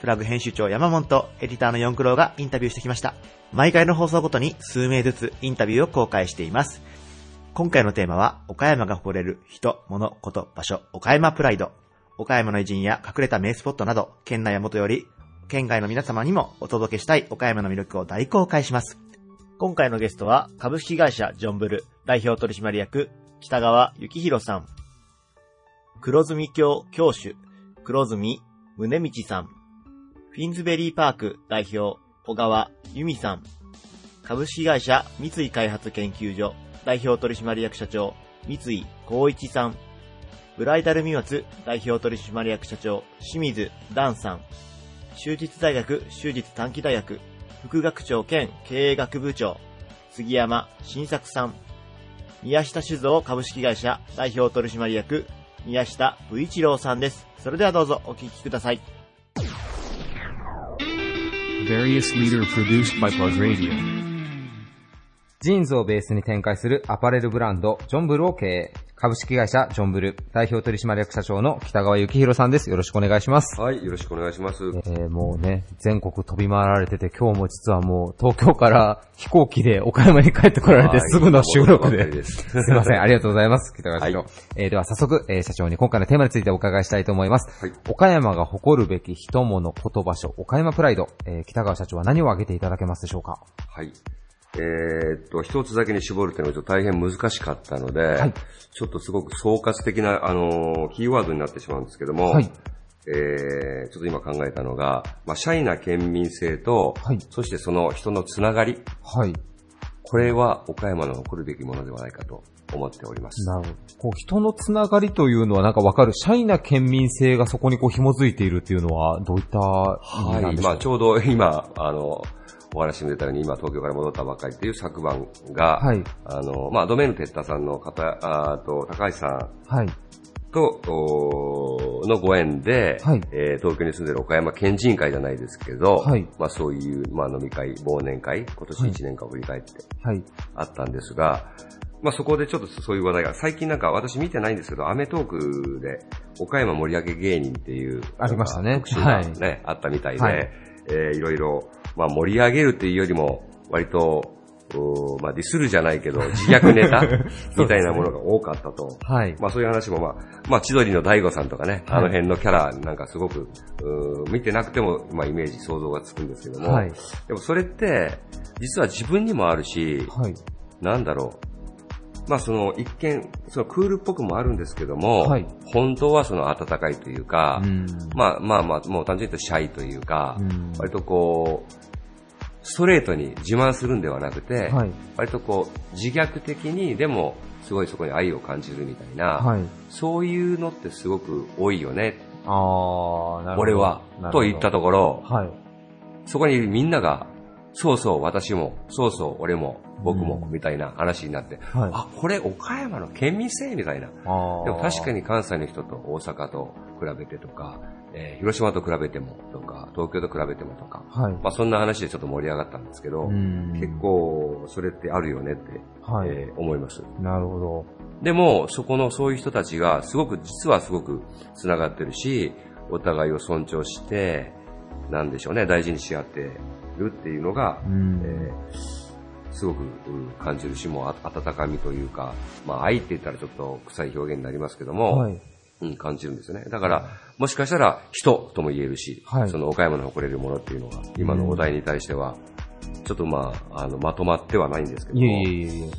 プラグ編集長山本とエディターの四九郎がインタビューしてきました。毎回の放送ごとに数名ずつインタビューを公開しています。今回のテーマは、岡山が誇れる人、物、こと、場所、岡山プライド。岡山の偉人や隠れた名スポットなど、県内や元より、県外の皆様にもお届けしたい岡山の魅力を大公開します。今回のゲストは、株式会社ジョンブル代表取締役、北川幸宏さん。黒住教教主、黒住宗道さん。フィンズベリーパーク代表、小川由美さん。株式会社三井開発研究所代表取締役社長、三井光一さん。ブライダルミワツ代表取締役社長、清水蘭さん。修実大学修実短期大学副学長兼経営学部長、杉山新作さん。宮下酒造株式会社代表取締役、宮下武一郎さんです。それではどうぞお聞きください。Various leader produced by Plug Radio. ジーンズをベースに展開するアパレルブランド、ジョンブルを経営。株式会社ジョンブル代表取締役社長の北川幸宏さんです。よろしくお願いします。はい、よろしくお願いします。えー、もうね、全国飛び回られてて、今日も実はもう東京から飛行機で岡山に帰ってこられてはいすぐの収録で。です すいません、ありがとうございます。北川社長。はいえー、では早速、えー、社長に今回のテーマについてお伺いしたいと思います。はい岡山が誇るべき人物、言場所、岡山プライド。えー、北川社長は何を挙げていただけますでしょうか？はい。えーっと、一つだけに絞るというのがちょっと大変難しかったので、はいちょっとすごく総括的な、あのーキーワードになってしまうんですけども、はいえーちょっと今考えたのが、まあ、シャイな県民性と、はいそしてその人のつながり、はい。これは岡山の誇るべきものではないかと思っております。なるほど。こう、人のつながりというのはなんかわかる。シャイな県民性がそこにこう紐づいているっていうのは、どういった意味なんはい。でしょうまあ、ちょうど今、あの、お話に出たように、今東京から戻ったばっかりっていう昨晩が、はい。あの、まあ、ドメインの哲太さんの方、あと、高橋さん。はい。と、おのご縁で、はい。えー東京に住んでる岡山県人会じゃないですけど、はい。まあそういう、まあ飲み会、忘年会、今年1年間を振り返ってはい。あったんですが、まあそこでちょっとそういう話題が、最近なんか私見てないんですけど、アメトークで岡山盛り上げ芸人っていう、ありましたね。特集がね、はい。あったみたいで、はいえーいろいろ、まあ盛り上げるっていうよりも、割と、おまあディスるじゃないけど、自虐ネタ みたいなものが多かったと。はい。まあそういう話もまあ、まあ千鳥の大悟さんとかね、はいあの辺のキャラなんかすごく、見てなくても、まあイメージ想像がつくんですけども、はい。でもそれって、実は自分にもあるし、はい。なんだろう。まあその一見、そのクールっぽくもあるんですけども、はい本当はその温かいというか、うん。まあまあまあ、もう単純に言うとシャイというか、うん割とこう、ストレートに自慢するんではなくて、はい。割とこう、自虐的に、でも、すごいそこに愛を感じるみたいな、はい。そういうのってすごく多いよね、あー、なるほど。俺はと言ったところ、はい。そこにいるみんなが、そうそう、私も、そうそう、俺も、僕も、うんみたいな話になって、はい。あ、これ岡山の県民性みたいな。でも確かに関西の人と大阪と比べてとか、えー広島と比べてもとか、東京と比べてもとか、はい。まあそんな話でちょっと盛り上がったんですけど、うん結構それってあるよねって、はい。えー思います。なるほど。でも、そこのそういう人たちがすごく、実はすごく繋がってるし、お互いを尊重して、なんでしょうね、大事にし合ってるっていうのが、うんえーすごくうん感じるし、も温かみというか、まあ愛って言ったらちょっと臭い表現になりますけども、はい。うん、感じるんですよね。だから、もしかしたら人とも言えるし、はいその岡山の誇れるものっていうのが、今のお題に対しては、ちょっとまあ、あの、まとまってはないんですけどいも。えいえいえいえ。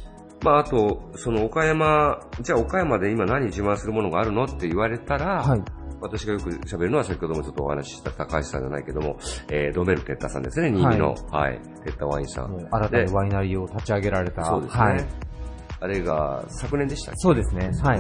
まあ、あと、その岡山、じゃあ岡山で今何自慢するものがあるのって言われたら、はい。私がよく喋るのは先ほどもちょっとお話しした高橋さんじゃないけども、えー、ドメルテッタさんですね、新見の、はい、テッタワインさん。新たにワイナリーを立ち上げられた。そうですね。はい。あれが昨年でしたっけ？そうですね。はい。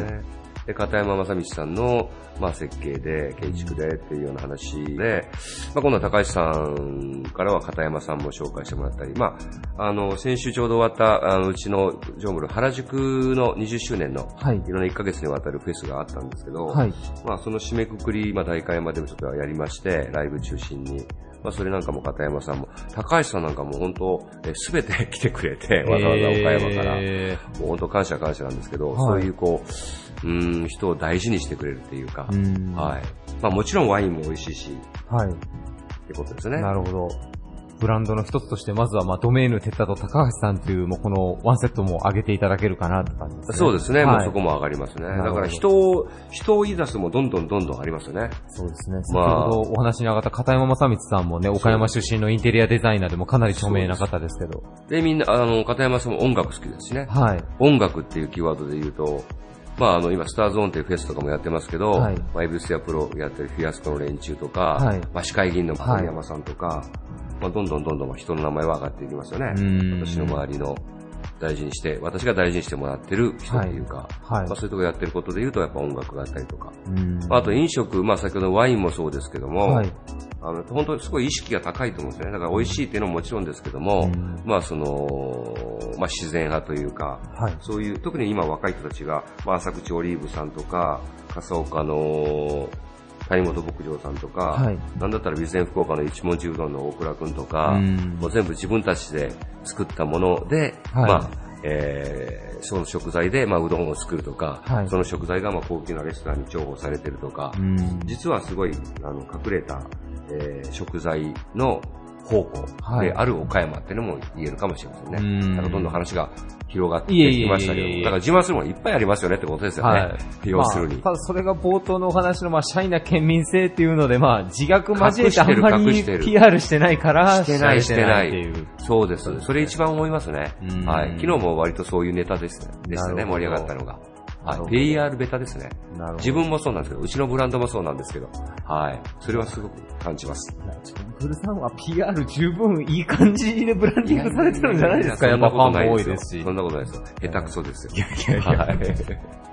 ねで、片山正道さんの、まあ、設計で、建築でっていうような話で、まあ、今度は高橋さんからは片山さんも紹介してもらったり、まあ、あの、先週ちょうど終わった、あの、うちのジョンブル原宿の20周年の、はいい。ろんな1ヶ月にわたるフェスがあったんですけど、はい。まあ、その締めくくり、まあ、大会までもちょっとやりまして、ライブ中心に。まあ、それなんかも片山さんも、高橋さんなんかも本当、すべて 来てくれて、わざわざ岡山から。えもう本当感謝感謝なんですけど、はいそういうこう、うーん、人を大事にしてくれるっていうか、ーうん。はい。まあもちろんワインも美味しいし、はい。ってことですね。なるほど。ブランドの一つとして、まずは、まあ、ドメーヌ、テッタと高橋さんという、もうこのワンセットも上げていただけるかなって感じですね。そうですね、はいもうそこも上がりますね。だから人を、人を言い出すもどんどんどんどんありますよね。そうですね。先まあほどお話に上がった片山正光さんもね、岡山出身のインテリアデザイナーでもかなり著名な方ですけど。で、みんな、あの、片山さんも音楽好きですしね。はい。音楽っていうキーワードで言うと、まあ、あの、今、スターズオンっていうフェスとかもやってますけど、はい。ブスやプロやってるフィアスコの連中とか、はい。まあ、市会議員の丸山さんとか、まあ、どんどんどんどん人の名前は上がっていきますよね。うん。私の周りの大事にして、私が大事にしてもらってる人っていうか、はいまあ、そういうところやってることで言うと、やっぱ音楽があったりとか、うんまあ、あと飲食、まあ、先ほどのワインもそうですけども、はい。あの、本当にすごい意識が高いと思うんですよね。だから美味しいっていうのももちろんですけども、うんまあその、まあ自然派というか、はい。そういう、特に今若い人たちが、まあ浅口オリーブさんとか、笠岡の谷本牧場さんとか、はい。なんだったら備前福岡の一文字うどんの大倉くんとか、うん。もう全部自分たちで作ったもので、はい。まあ、えーその食材で、まあ、うどんを作るとか、はい。その食材がまあ高級なレストランに重宝されてるとか、うん。実はすごいあの隠れた、えー食材の宝庫はいである岡山っていうのも言えるかもしれませんね。うんなんかどんどん話が広がってきましたけども、だから自慢するものいっぱいありますよねってことですよね。はい。要するに。まあ、ただそれが冒頭のお話の、まあ、シャイな県民性っていうので、まあ、自虐交えてあんまり PR してないから、してないしてないっていう。そうです。それ一番思いますねうん。はい。昨日も割とそういうネタですね。でしたね、盛り上がったのが。はい。PR ベタですね。自分もそうなんですけど、うちのブランドもそうなんですけど、はい。それはすごく感じます。ブルさんは PR 十分いい感じでブランディングされてるんじゃないですか？やっぱファンも多いですしそ。んなことないですよ。下手くそですよ。いやいやはい。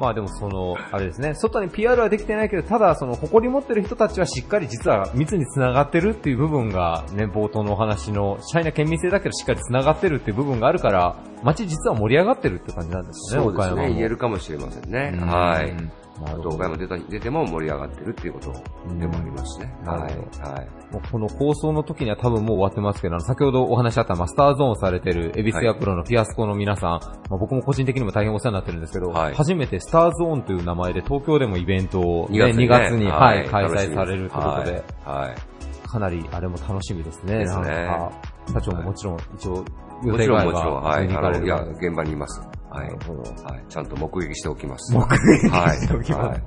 まあでもその、あれですね、外に PR はできてないけど、ただその誇り持ってる人たちはしっかり実は密に繋がってるっていう部分がね、冒頭のお話の、シャイな県民性だけどしっかり繋がってるっていう部分があるから、街実は盛り上がってるって感じなんですよね、そうですね。言えるかもしれませんね。うんはい。あと、なるほど岡山出た出ても盛り上がってるっていうことでもありますね。うんはい。はい。もうこの放送の時には多分もう終わってますけど、先ほどお話しあった、まあ、スターゾーンされてるエビスヤプロのフィアスコの皆さん、まあ、僕も個人的にも大変お世話になってるんですけど、はい初めてスターゾーンという名前で東京でもイベントを、2ね、月に,、2月に、はい、開催されるということで、はい。はいかなりあれも楽しみですね。ですね社長ももちろん一応予も定があれちろんもちろん、現場にいます。はいなる。ほど。はい。ちゃんと目撃しておきます。目撃しておきはいます。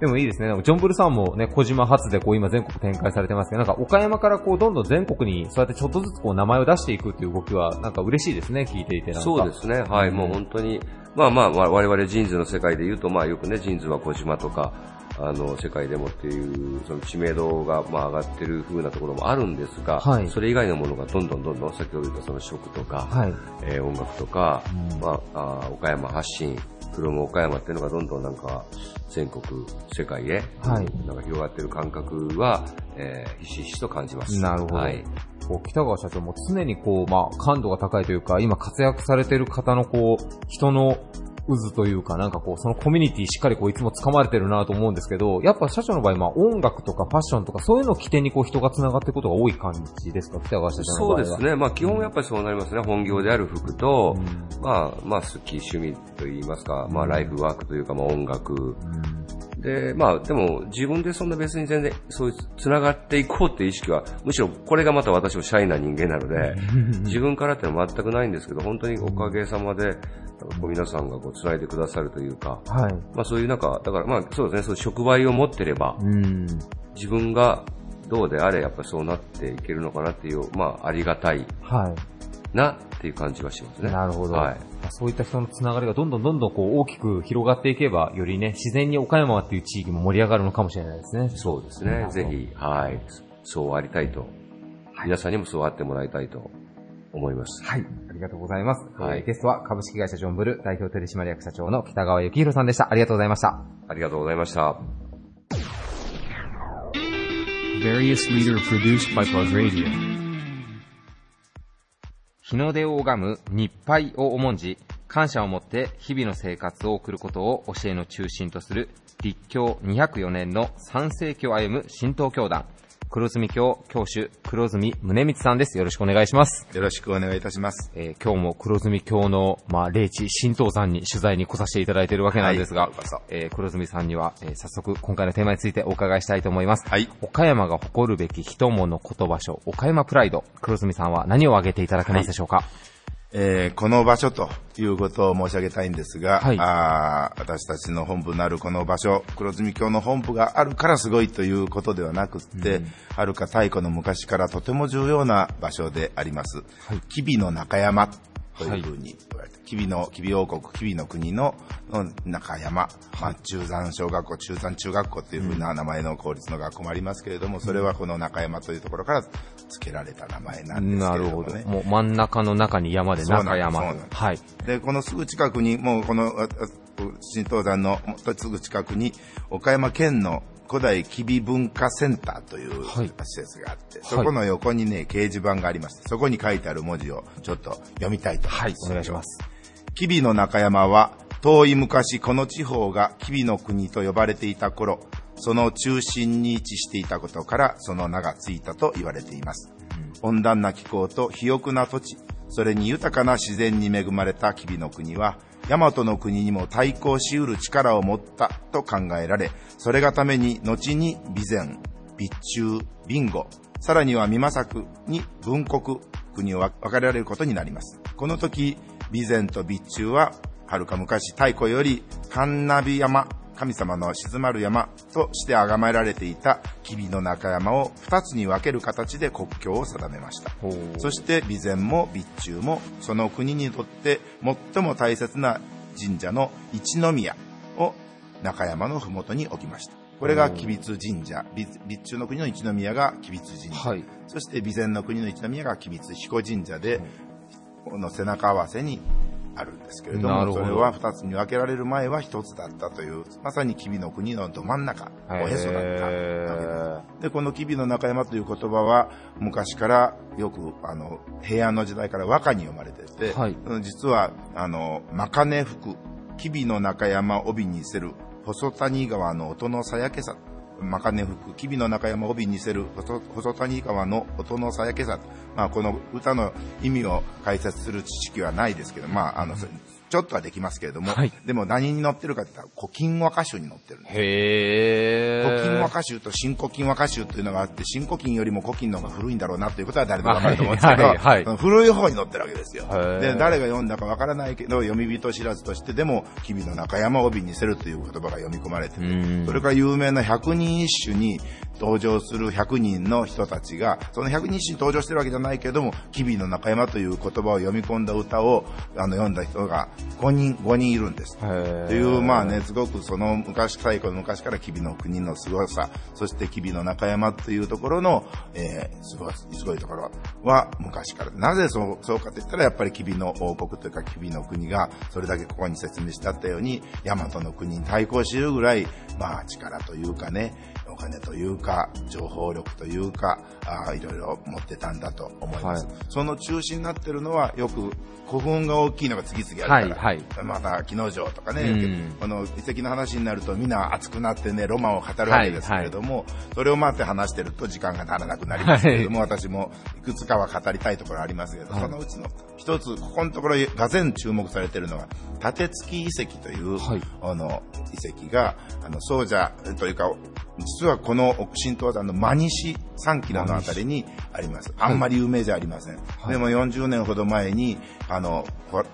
でもいいですね。ジョンブルさんもね、小島発でこう今全国展開されてますけど、なんか岡山からこうどんどん全国にそうやってちょっとずつこう名前を出していくっていう動きはなんか嬉しいですね、聞いていてなんか。そうですね。はい。うんもう本当に、まあまあ、我々ジーンズの世界で言うと、まあよくね、ジーンズは児島とか、あの、世界でもっていう、その知名度が、まあ上がってる風なところもあるんですが、はいそれ以外のものがどんどんどんどん、先ほど言ったその食とか、はい。えー音楽とか、うんまあ、あー岡山発信、 from 岡山っていうのがどんどんなんか全国、世界へ、はいなんか広がってる感覚は、えーひしひしと感じます。なるほどはい。こう北川社長も常にこう、まあ、感度が高いというか、今活躍されてる方のこう、人の渦というか、なんかこう、そのコミュニティしっかりこう、いつも掴まれてるなと思うんですけど、やっぱ社長の場合、まあ、音楽とかファッションとか、そういうのを起点にこう、人が繋がっていくことが多い感じですか、北川社長の場合は。そうですね。まあ基本やっぱりそうなりますね。本業である服と、うんまあ、まあ好き、趣味といいますか、まあライフワークというか、まあ音楽。うんで、まあでも自分でそんな別に全然そういう繋がっていこうっていう意識は、むしろこれがまた私もシャイな人間なので、自分からってのは全くないんですけど、本当におかげさまで、こう皆さんがこう繋いでくださるというか、はい。まあそういうなんか、だからまあそうですね、そう触媒を持ってれば、うん。自分がどうであれやっぱりそうなっていけるのかなっていう、まあありがたいはい。なっていう感じはしますね。なるほど。はい。まあそういった人のつながりがどんどんどんどんこう大きく広がっていけば、よりね、自然に岡山っていう地域も盛り上がるのかもしれないですね。そうですね。ぜひ、はい。そうありたいと。皆さんにもそうあってもらいたいと思います。はい。ありがとうございます。はいえーゲストは株式会社ジョンブル代表取締役社長の北川幸宏さんでした。ありがとうございました。ありがとうございました。Various leader produced by Plug Radio. 日の出を拝む日配を重んじ、感謝を持って日々の生活を送ることを教えの中心とする立教204年の三世紀を歩む神道教団、黒住教教主黒住宗光さんです。よろしくお願いします。よろしくお願いいたします。えー今日も黒住教の、まあ、霊地、神道山に取材に来させていただいているわけなんですが、はいえー黒住さんには、えー早速今回のテーマについてお伺いしたいと思います。はい岡山が誇るべき人物言葉書、岡山プライド。黒住さんは何を挙げていただけますでしょうか、えーこの場所ということを申し上げたいんですが、はい。あー私たちの本部なるこの場所、黒住教の本部があるからすごいということではなくって、はるか太古の昔からとても重要な場所であります。吉備の中山というふうに言われて、吉備の、吉備王国、吉備の国のの中山、まあ、中山小学校、中山中学校というふうな名前の公立の学校もありますけれども、それはこの中山というところから付けられた名前なんですなけれどもね。るほど。もう真ん中の中に山で中山そうなんですはい。で、このすぐ近くに、もうこの、新東山のすぐ近くに、岡山県の古代吉備文化センターというはい施設があって、そこの横にね、掲示板がありまして、そこに書いてある文字をちょっと読みたいと思いはいま、す。お願いします。吉備の中山は、遠い昔この地方が吉備の国と呼ばれていた頃、その中心に位置していたことからその名がついたと言われています。温暖な気候と肥沃な土地、それに豊かな自然に恵まれた吉備の国は、大和の国にも対抗しうる力を持ったと考えられ、それがために後に備前、備中、備後、さらには美作に文国、国を分かれられることになります。この時、備前と備中は、はるか昔太古より神ナビ山、神様の静まる山として崇められていた吉備の中山を二つに分ける形で国境を定めました。そして備前も備中もその国にとって最も大切な神社の一宮を中山のふもとに置きました。これが吉備津神社。備備中の国の一宮が吉備津神社。はいそして備前の国の一宮が吉備津彦神社で、この背中合わせにあるんですけれども、ど。それは二つに分けられる前は一つだったという、まさに吉備の国のど真ん中、おへそだったわけです。で、この吉備の中山という言葉は、昔からよく、あの、平安の時代から和歌に読まれてて、はい。うん実は、あの、マカネ福、吉備の中山帯にせる、細谷川の音のさやけさ、まかね吹く、きびの中山帯にせる細細谷川の音のさやけさ。まあ、この歌の意味を解説する知識はないですけど、まあ、あの、ちょっとはできますけれども、はいでも何に載ってるかって言ったら、古今和歌集に載ってるんです。へ古今和ー。歌集と新古今和歌集というのがあって、新古今よりも古今の方が古いんだろうなということは誰でもわかると思うんですけど、はいはいはい古い方に載ってるわけですよ。ーで、誰が読んだかわからないけど、読み人知らずとしてでも、日々の中山を帯にせるという言葉が読み込まれてうんて、それから有名な百人一首に登場する100人の人たちが、その100人一首に登場してるわけじゃないけども、吉備の中山という言葉を読み込んだ歌をあの読んだ人が5人、5人いるんです。という、まあね、すごくその昔、太古の昔から吉備の国の凄さ、そして吉備の中山というところの、えー、すごい、すごいところは昔から。なぜそう、そうかと言ったら、やっぱり吉備の王国というか吉備の国が、それだけここに説明してあったように、大和の国に対抗しるぐらい、まあ力というかね、お金というか、情報力というか、あいろいろ持ってたんだと思います。はい。その中心になってるのは、よく古墳が大きいのが次々あるから、はいはい。また、木之丞とかね、うん。この遺跡の話になるとみんな熱くなってね、ロマンを語るわけですけれども、それを待って話してると時間がならなくなりますけれども、私もいくつかは語りたいところありますけど、はい。そのうちの一つ、ここのところがぜ注目されているのは、立月遺跡という、はい。あの、遺跡が、あの、僧者というか、実はこの新東山の真西3キロのあたりにあります。あんまり有名じゃありません。でも40年ほど前に、あの、こ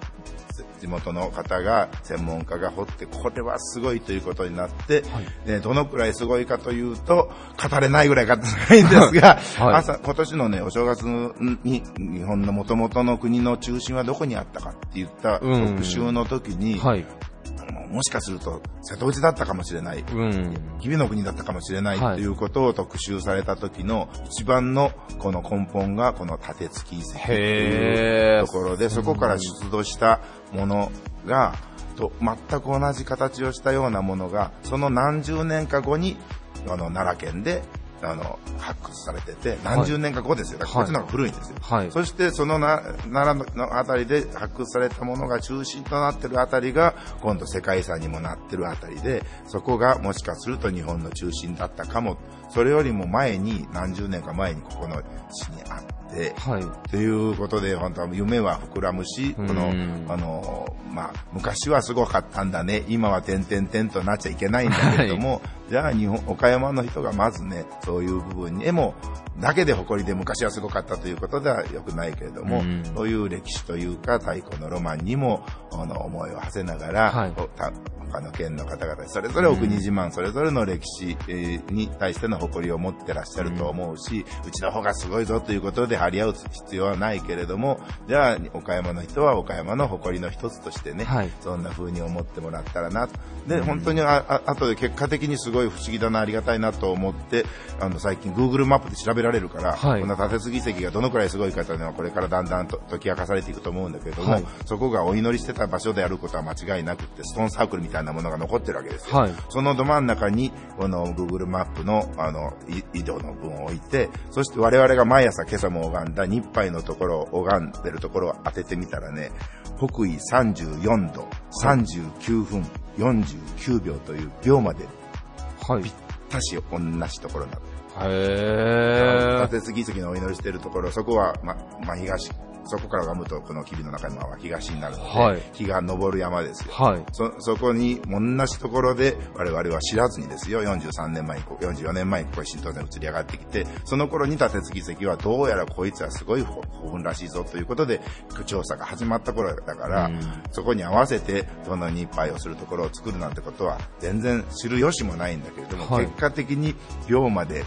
地元の方が、専門家が掘って、これはすごいということになって、でどのくらいすごいかというと、語れないぐらい語れないんですが、はい朝、今年のね、お正月に、日本の元々の国の中心はどこにあったかって言ったうん特集の時に、はい。あのもしかすると瀬戸内だったかもしれない。うん。日々の国だったかもしれないはいということを特集された時の一番のこの根本がこの縦付き遺跡というところで、そこから出土したものが、と全く同じ形をしたようなものが、その何十年か後に、あの、奈良県で、あの、発掘されてて、何十年か後ですよ。だからこっちの方が古いんですよ。はい。そしてそのな奈良のあたりで発掘されたものが中心となってるあたりが今度世界遺産にもなってるあたりでそこがもしかすると日本の中心だったかもそれよりも前に何十年か前にここの地にあってはい。ということで、本当は夢は膨らむし、このうん、あの、まあ、昔はすごかったんだね、今は点々点となっちゃいけないんだけれども、じゃあ日本、岡山の人がまずね、そういう部分に、絵も、だけで誇りで昔はすごかったということではよくないけれども、うん。そういう歴史というか、太古のロマンにも、あの、思いを馳せながら、はいおた他の県の方々、それぞれお国自慢、それぞれの歴史えーに対しての誇りを持ってらっしゃると思うし、うちの方がすごいぞということで張り合う必要はないけれども、じゃあ、岡山の人は岡山の誇りの一つとしてね、はい。そんな風に思ってもらったらなと。で、本当にあ、あ後で結果的にすごい不思議だな、ありがたいなと思って、あの、最近 Google マップで調べられるから、はい。こんな立て継ぎ遺跡がどのくらいすごいかというのはこれからだんだんと解き明かされていくと思うんだけれども、はい。そこがお祈りしてた場所であることは間違いなくって、ストーンサークルみたいなものが残ってるわけですよ。はいそのど真ん中に、この Google マップの、あの、い移動の分を置いて、そして我々が毎朝今朝も拝んだ日杯のところを拝んでるところを当ててみたらね、北緯34度、39分49秒という秒まではい。ぴったし同じところなの。へー。立て継ぎ遺跡のお祈りしているところ、そこは、ま、真東、そこから拝むと、この霧の中山は東になるので、はい日が昇る山ですよ。はい。そ、そこに、同じところで、我々は知らずにですよ、43年前に、こ44年前にここへ新東山に移り上がってきて、その頃に立て継ぎはどうやらこいつはすごい古墳らしいぞということで、調査が始まった頃だから、うんそこに合わせて、どの日杯をするところを作るなんてことは、全然知る由もないんだけれども、はい結果的に秒まで、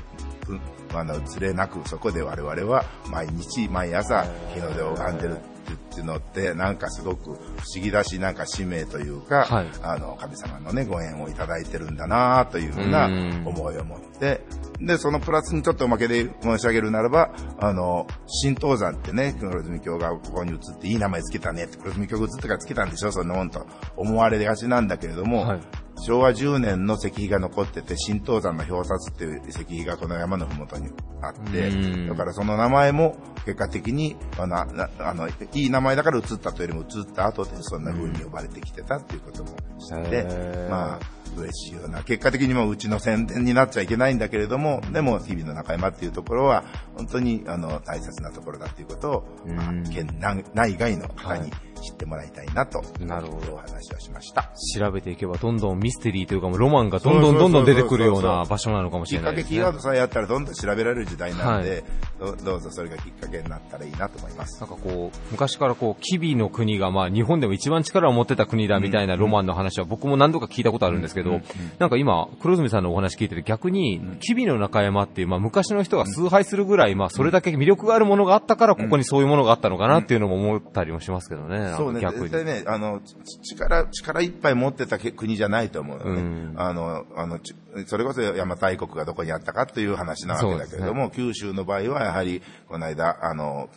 うんあの、ずれなく、そこで我々は毎日、毎朝、日の出を拝んでるっていうのって、なんかすごく不思議だし、なんか使命というか、はい。あの、神様のね、ご縁をいただいてるんだなというふうなうん。思いを持って、で、そのプラスにちょっとおまけで申し上げるならば、あの、新東山ってね、黒住教がここに移っていい名前つけたねって、黒住教が移ってからつけたんでしょ、そんなもんと思われがちなんだけれども、はい昭和10年の石碑が残ってて、新東山の表札っていう石碑がこの山のふもとにあってうん、だからその名前も結果的に、あの、なあのいい名前だから移ったというよりも移った後でそんな風に呼ばれてきてたっていうことも知ってへー、まあ、嬉しいような、結果的にもうちの宣伝になっちゃいけないんだけれども、でも日々の中山っていうところは、本当にあの大切なところだっていうことを、まあうん、県内内外の方に知ってもらいたいなと、なるほどお話をしました。調べていけばどんどんミステリーというかもうロマンがどんどんどんどん出てくるような場所なのかもしきっかけ、れないですね。キーワードさえやったらどんどん調べられる時代なので、はいどどうぞそれがきっかけになったらいいなと思います。なんかこう、昔からこう、キビの国がまあ日本でも一番力を持ってた国だみたいなロマンの話は僕も何度か聞いたことあるんですけど、なんか今、黒住さんのお話聞いてて逆に、キビの中山っていう、まあ昔の人が崇拝するぐらい、まあそれだけ魅力があるものがあったから、ここにそういうものがあったのかなっていうのも思ったりもしますけどね。そうね。絶対ね、あの、ち力、力いっぱい持ってたけ国じゃないと思うよね。うんあの、あの、ちそれこそ邪馬台国がどこにあったかという話なわけだけれども、九州の場合はやはり、この間、あの、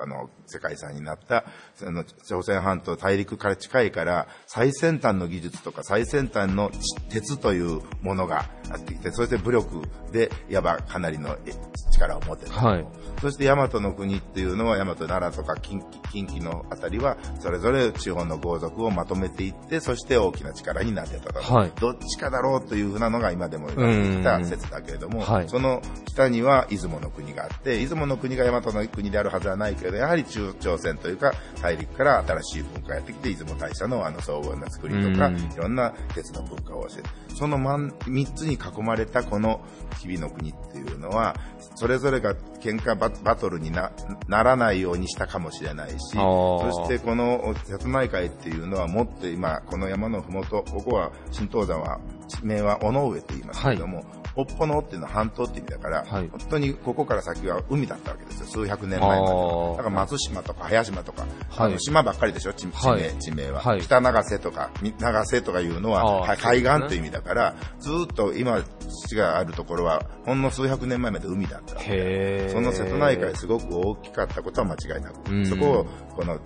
あの、世界遺産になった、その、朝鮮半島大陸から近いから、最先端の技術とか最先端の鉄というものがあっていて、そして武力で、いわばかなりのえ力を持ってた。はいそして大和の国っていうのは、大和奈良とか近畿近畿のあたりは、それぞれ地方の豪族をまとめていって、そして大きな力になってたと。はいどっちかだろうというふうなのが今でも言われてきた説だけれども、はいその北には出雲の国があって、出雲の国が大和の国であるはずはないけれど、やはり中朝鮮というか大陸から新しい文化がやってきて、出雲大社のあの荘厳な作りとか、うんいろんな鉄の文化を教える。その真ん三つに囲まれたこの日々の国っていうのは、それぞれが喧嘩ババトルになならないようにしたかもしれないし、そしてこの瀬戸内海っていうのはもって今、この山のふもと、ここは新東山は、地名は尾上と言いますけれども、おっぽのっていうのは半島って意味だから、はい。本当にここから先は海だったわけですよ、数百年前まで。だから松島とか早島とか、はい。あの島ばっかりでしょ、地地名,、はい。地名は。はい。北長瀬とか、み長瀬とかいうのは、海岸という意味だから、ずーっと今、土があるところは、ほんの数百年前まで海だったわけ。その瀬戸内海すごく大きかったことは間違いなく、うん。そこをこの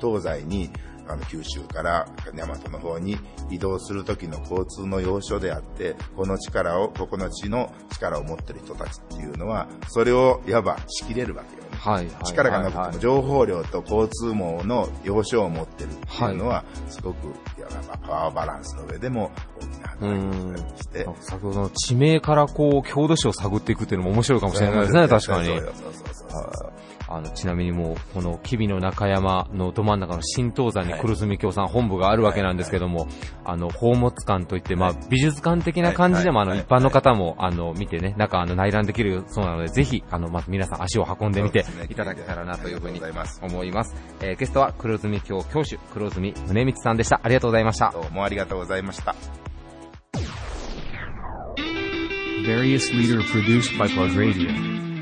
東西にあの九州から大和の方に移動する時の交通の要所であって、この力を、ここの地の力を持ってる人たちっていうのは、それをいわば仕切れるわけよね。はい。力がなくてもはい情報量と交通網の要所を持ってるっていうのは、すごくいわばパワーバランスの上でも大きな働きをして、先ほどの地名からこう、郷土史を探っていくっていうのも面白いかもしれないですね、確かにそう。そうそうそうあの、ちなみにもう、この、吉備の中山のど真ん中の新東山に黒住京さん本部があるわけなんですけども、あの、宝物館といって、まあ、美術館的な感じでも、あの、はい一般の方も、あの、見てね、中、あの、内覧できるそうなので、ぜひ、あの、まず皆さん足を運んでみていただけたらなというふうに思います。えーゲストは黒住京教主、黒住宗光さんでした。ありがとうございました。どうもありがとうございました。Various leader produced by Plug Radio.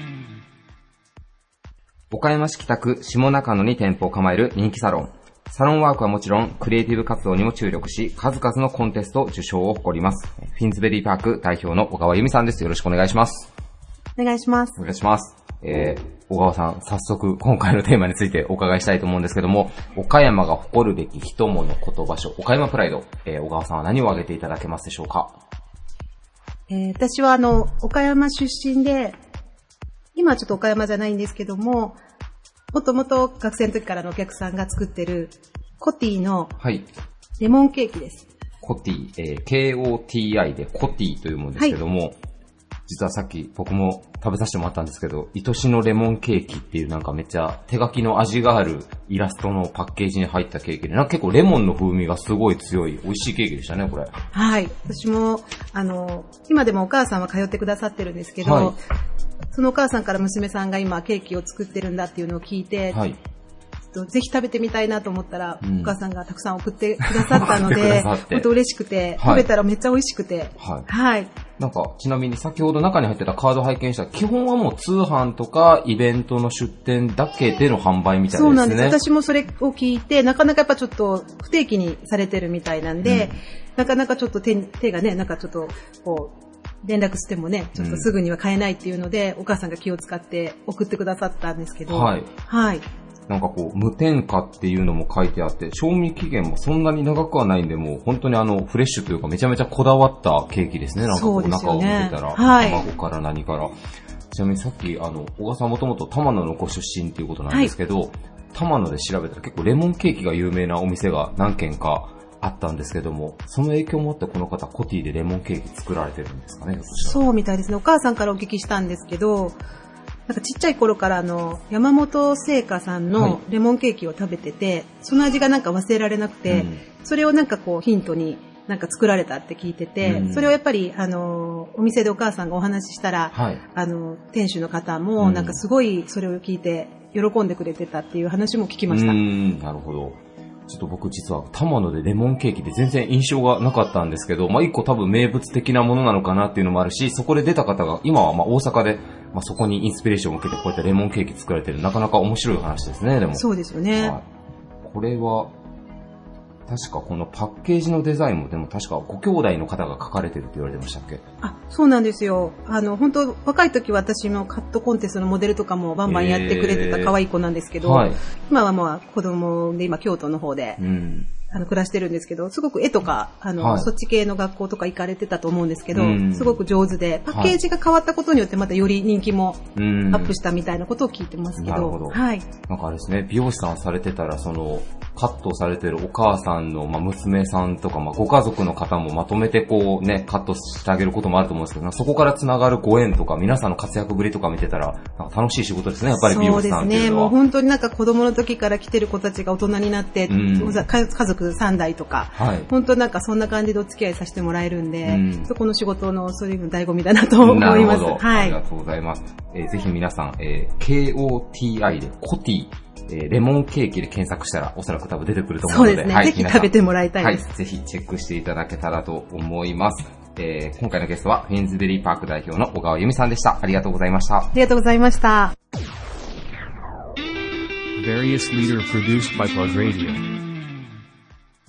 岡山市北区下中野に店舗を構える人気サロン。サロンワークはもちろん、クリエイティブ活動にも注力し、数々のコンテスト受賞を誇ります。フィンズベリーパーク代表の小川由美さんです。よろしくお願いします。お願いします。お願いします。えー、小川さん、早速、今回のテーマについてお伺いしたいと思うんですけども、岡山が誇るべき人物言葉書、岡山プライド、えー、小川さんは何を挙げていただけますでしょうか？えー私はあの、岡山出身で、今はちょっと岡山じゃないんですけども、もともと学生の時からのお客さんが作ってるコティのはい。レモンケーキです。コティ、えー K-O-T-I でコティというものですけども、実はさっき僕も食べさせてもらったんですけど、愛しのレモンケーキっていうなんかめっちゃ手書きの味があるイラストのパッケージに入ったケーキで、なんか結構レモンの風味がすごい強い美味しいケーキでしたね、これ。はい。私も、あの、今でもお母さんは通ってくださってるんですけど、はいそのお母さんから娘さんが今ケーキを作ってるんだっていうのを聞いて、はい。とぜひ食べてみたいなと思ったら、うんお母さんがたくさん送ってくださったので、本当嬉しくて、はい食べたらめっちゃ美味しくて、はい。はい。なんか、ちなみに先ほど中に入ってたカード拝見したら、基本はもう通販とかイベントの出店だけでの販売みたいですね。そうなんです。私もそれを聞いて、なかなかやっぱちょっと不定期にされてるみたいなんで、なかなかちょっと手に手がね、なんかちょっと、こう、連絡してもね、ちょっとすぐには買えないっていうので、お母さんが気を使って送ってくださったんですけど、はい。はい。なんかこう、無添加っていうのも書いてあって、賞味期限もそんなに長くはないんで、もう本当にあの、フレッシュというかめちゃめちゃこだわったケーキですね。なんかこそうう、中を見てたら、はい卵から何から。ちなみにさっき、あの、小川さんもともと玉野のご出身っていうことなんですけど、玉野で調べたら結構レモンケーキが有名なお店が何軒かあったんですけども、その影響もあってこの方、コティでレモンケーキ作られてるんですかね、そうみたいですね。お母さんからお聞きしたんですけど、なんかちっちゃい頃からあの、山本製菓さんはいのレモンケーキを食べてて、その味がなんか忘れられなくて、うんそれをなんかこうヒントになんか作られたって聞いてて、うんそれをやっぱりあの、お店でお母さんがお話ししたら、はい。あの、店主の方うんもなんかすごいそれを聞いて喜んでくれてたっていう話も聞きました。なるほど。ちょっと僕実は玉野でレモンケーキで全然印象がなかったんですけど、まあ一個多分名物的なものなのかなっていうのもあるし、そこで出た方が今はまあ大阪で、まあそこにインスピレーションを受けてこうやってレモンケーキ作られてるなかなか面白い話ですね、でも。そうですよね。はい。これは、確かこのパッケージのデザインもでも確かご兄弟の方が書かれてるって言われてましたっけ？あ、そうなんですよ。あの、本当若い時私もカットコンテストのモデルとかもバンバンやってくれてた可愛い子なんですけど、はい。今はまあ子供で今京都の方で、うん。あの暮らしてるんですけど、すごく絵とか、あの、はいそっち系の学校とか行かれてたと思うんですけどうん、すごく上手で、パッケージが変わったことによってまたより人気もうん。アップしたみたいなことを聞いてますけど、なるほどはい。なんかあれですね、美容師さんされてたら、その、カットされてるお母さんの、まあ、娘さんとか、まあ、ご家族の方もまとめてこうね、カットしてあげることもあると思うんですけど、そこから繋がるご縁とか、皆さんの活躍ぶりとか見てたら、なんか楽しい仕事ですね、やっぱり美容師さんっていうのは。そうですね。もう本当になんか子供の時から来てる子たちが大人になって、うん家家族3代とか、はい。本当なんかそんな感じでお付き合いさせてもらえるんで、うんそこの仕事のそういうの醍醐味だなと思います。はい。ありがとうございます。えーぜひ皆さん、えー KOTI でコティ、えーレモンケーキで検索したらおそらく多分出てくると思うので、そうですね。ぜひ皆さん食べてもらいたいです。はい。ぜひチェックしていただけたらと思います。えー今回のゲストはフェンズベリーパーク代表の小川由美さんでした。ありがとうございました。ありがとうございました。Various leader produced by Plug Radio.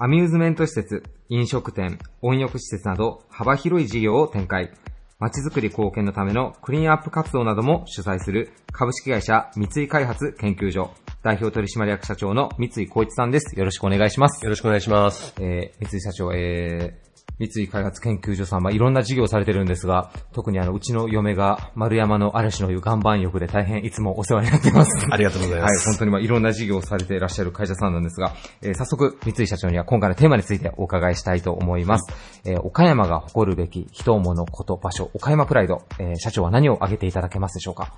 アミューズメント施設、飲食店、温浴施設など幅広い事業を展開。街づくり貢献のためのクリーンアップ活動なども主催する株式会社三井開発研究所代表取締役社長の三井光一さんです。よろしくお願いします。よろしくお願いします。えー、三井社長、えー、三井開発研究所さん、まあ、いろんな事業をされてるんですが、特にあの、うちの嫁が丸山の嵐の湯岩盤浴で大変いつもお世話になってます。ありがとうございまはい、す。本当にまあいろんな事業をされていらっしゃる会社さんなんですが、えー早速、三井社長には今回のテーマについてお伺いしたいと思います。えー岡山が誇るべき人、物、こと、場所、岡山プライド、えー社長は何を挙げていただけますでしょうか？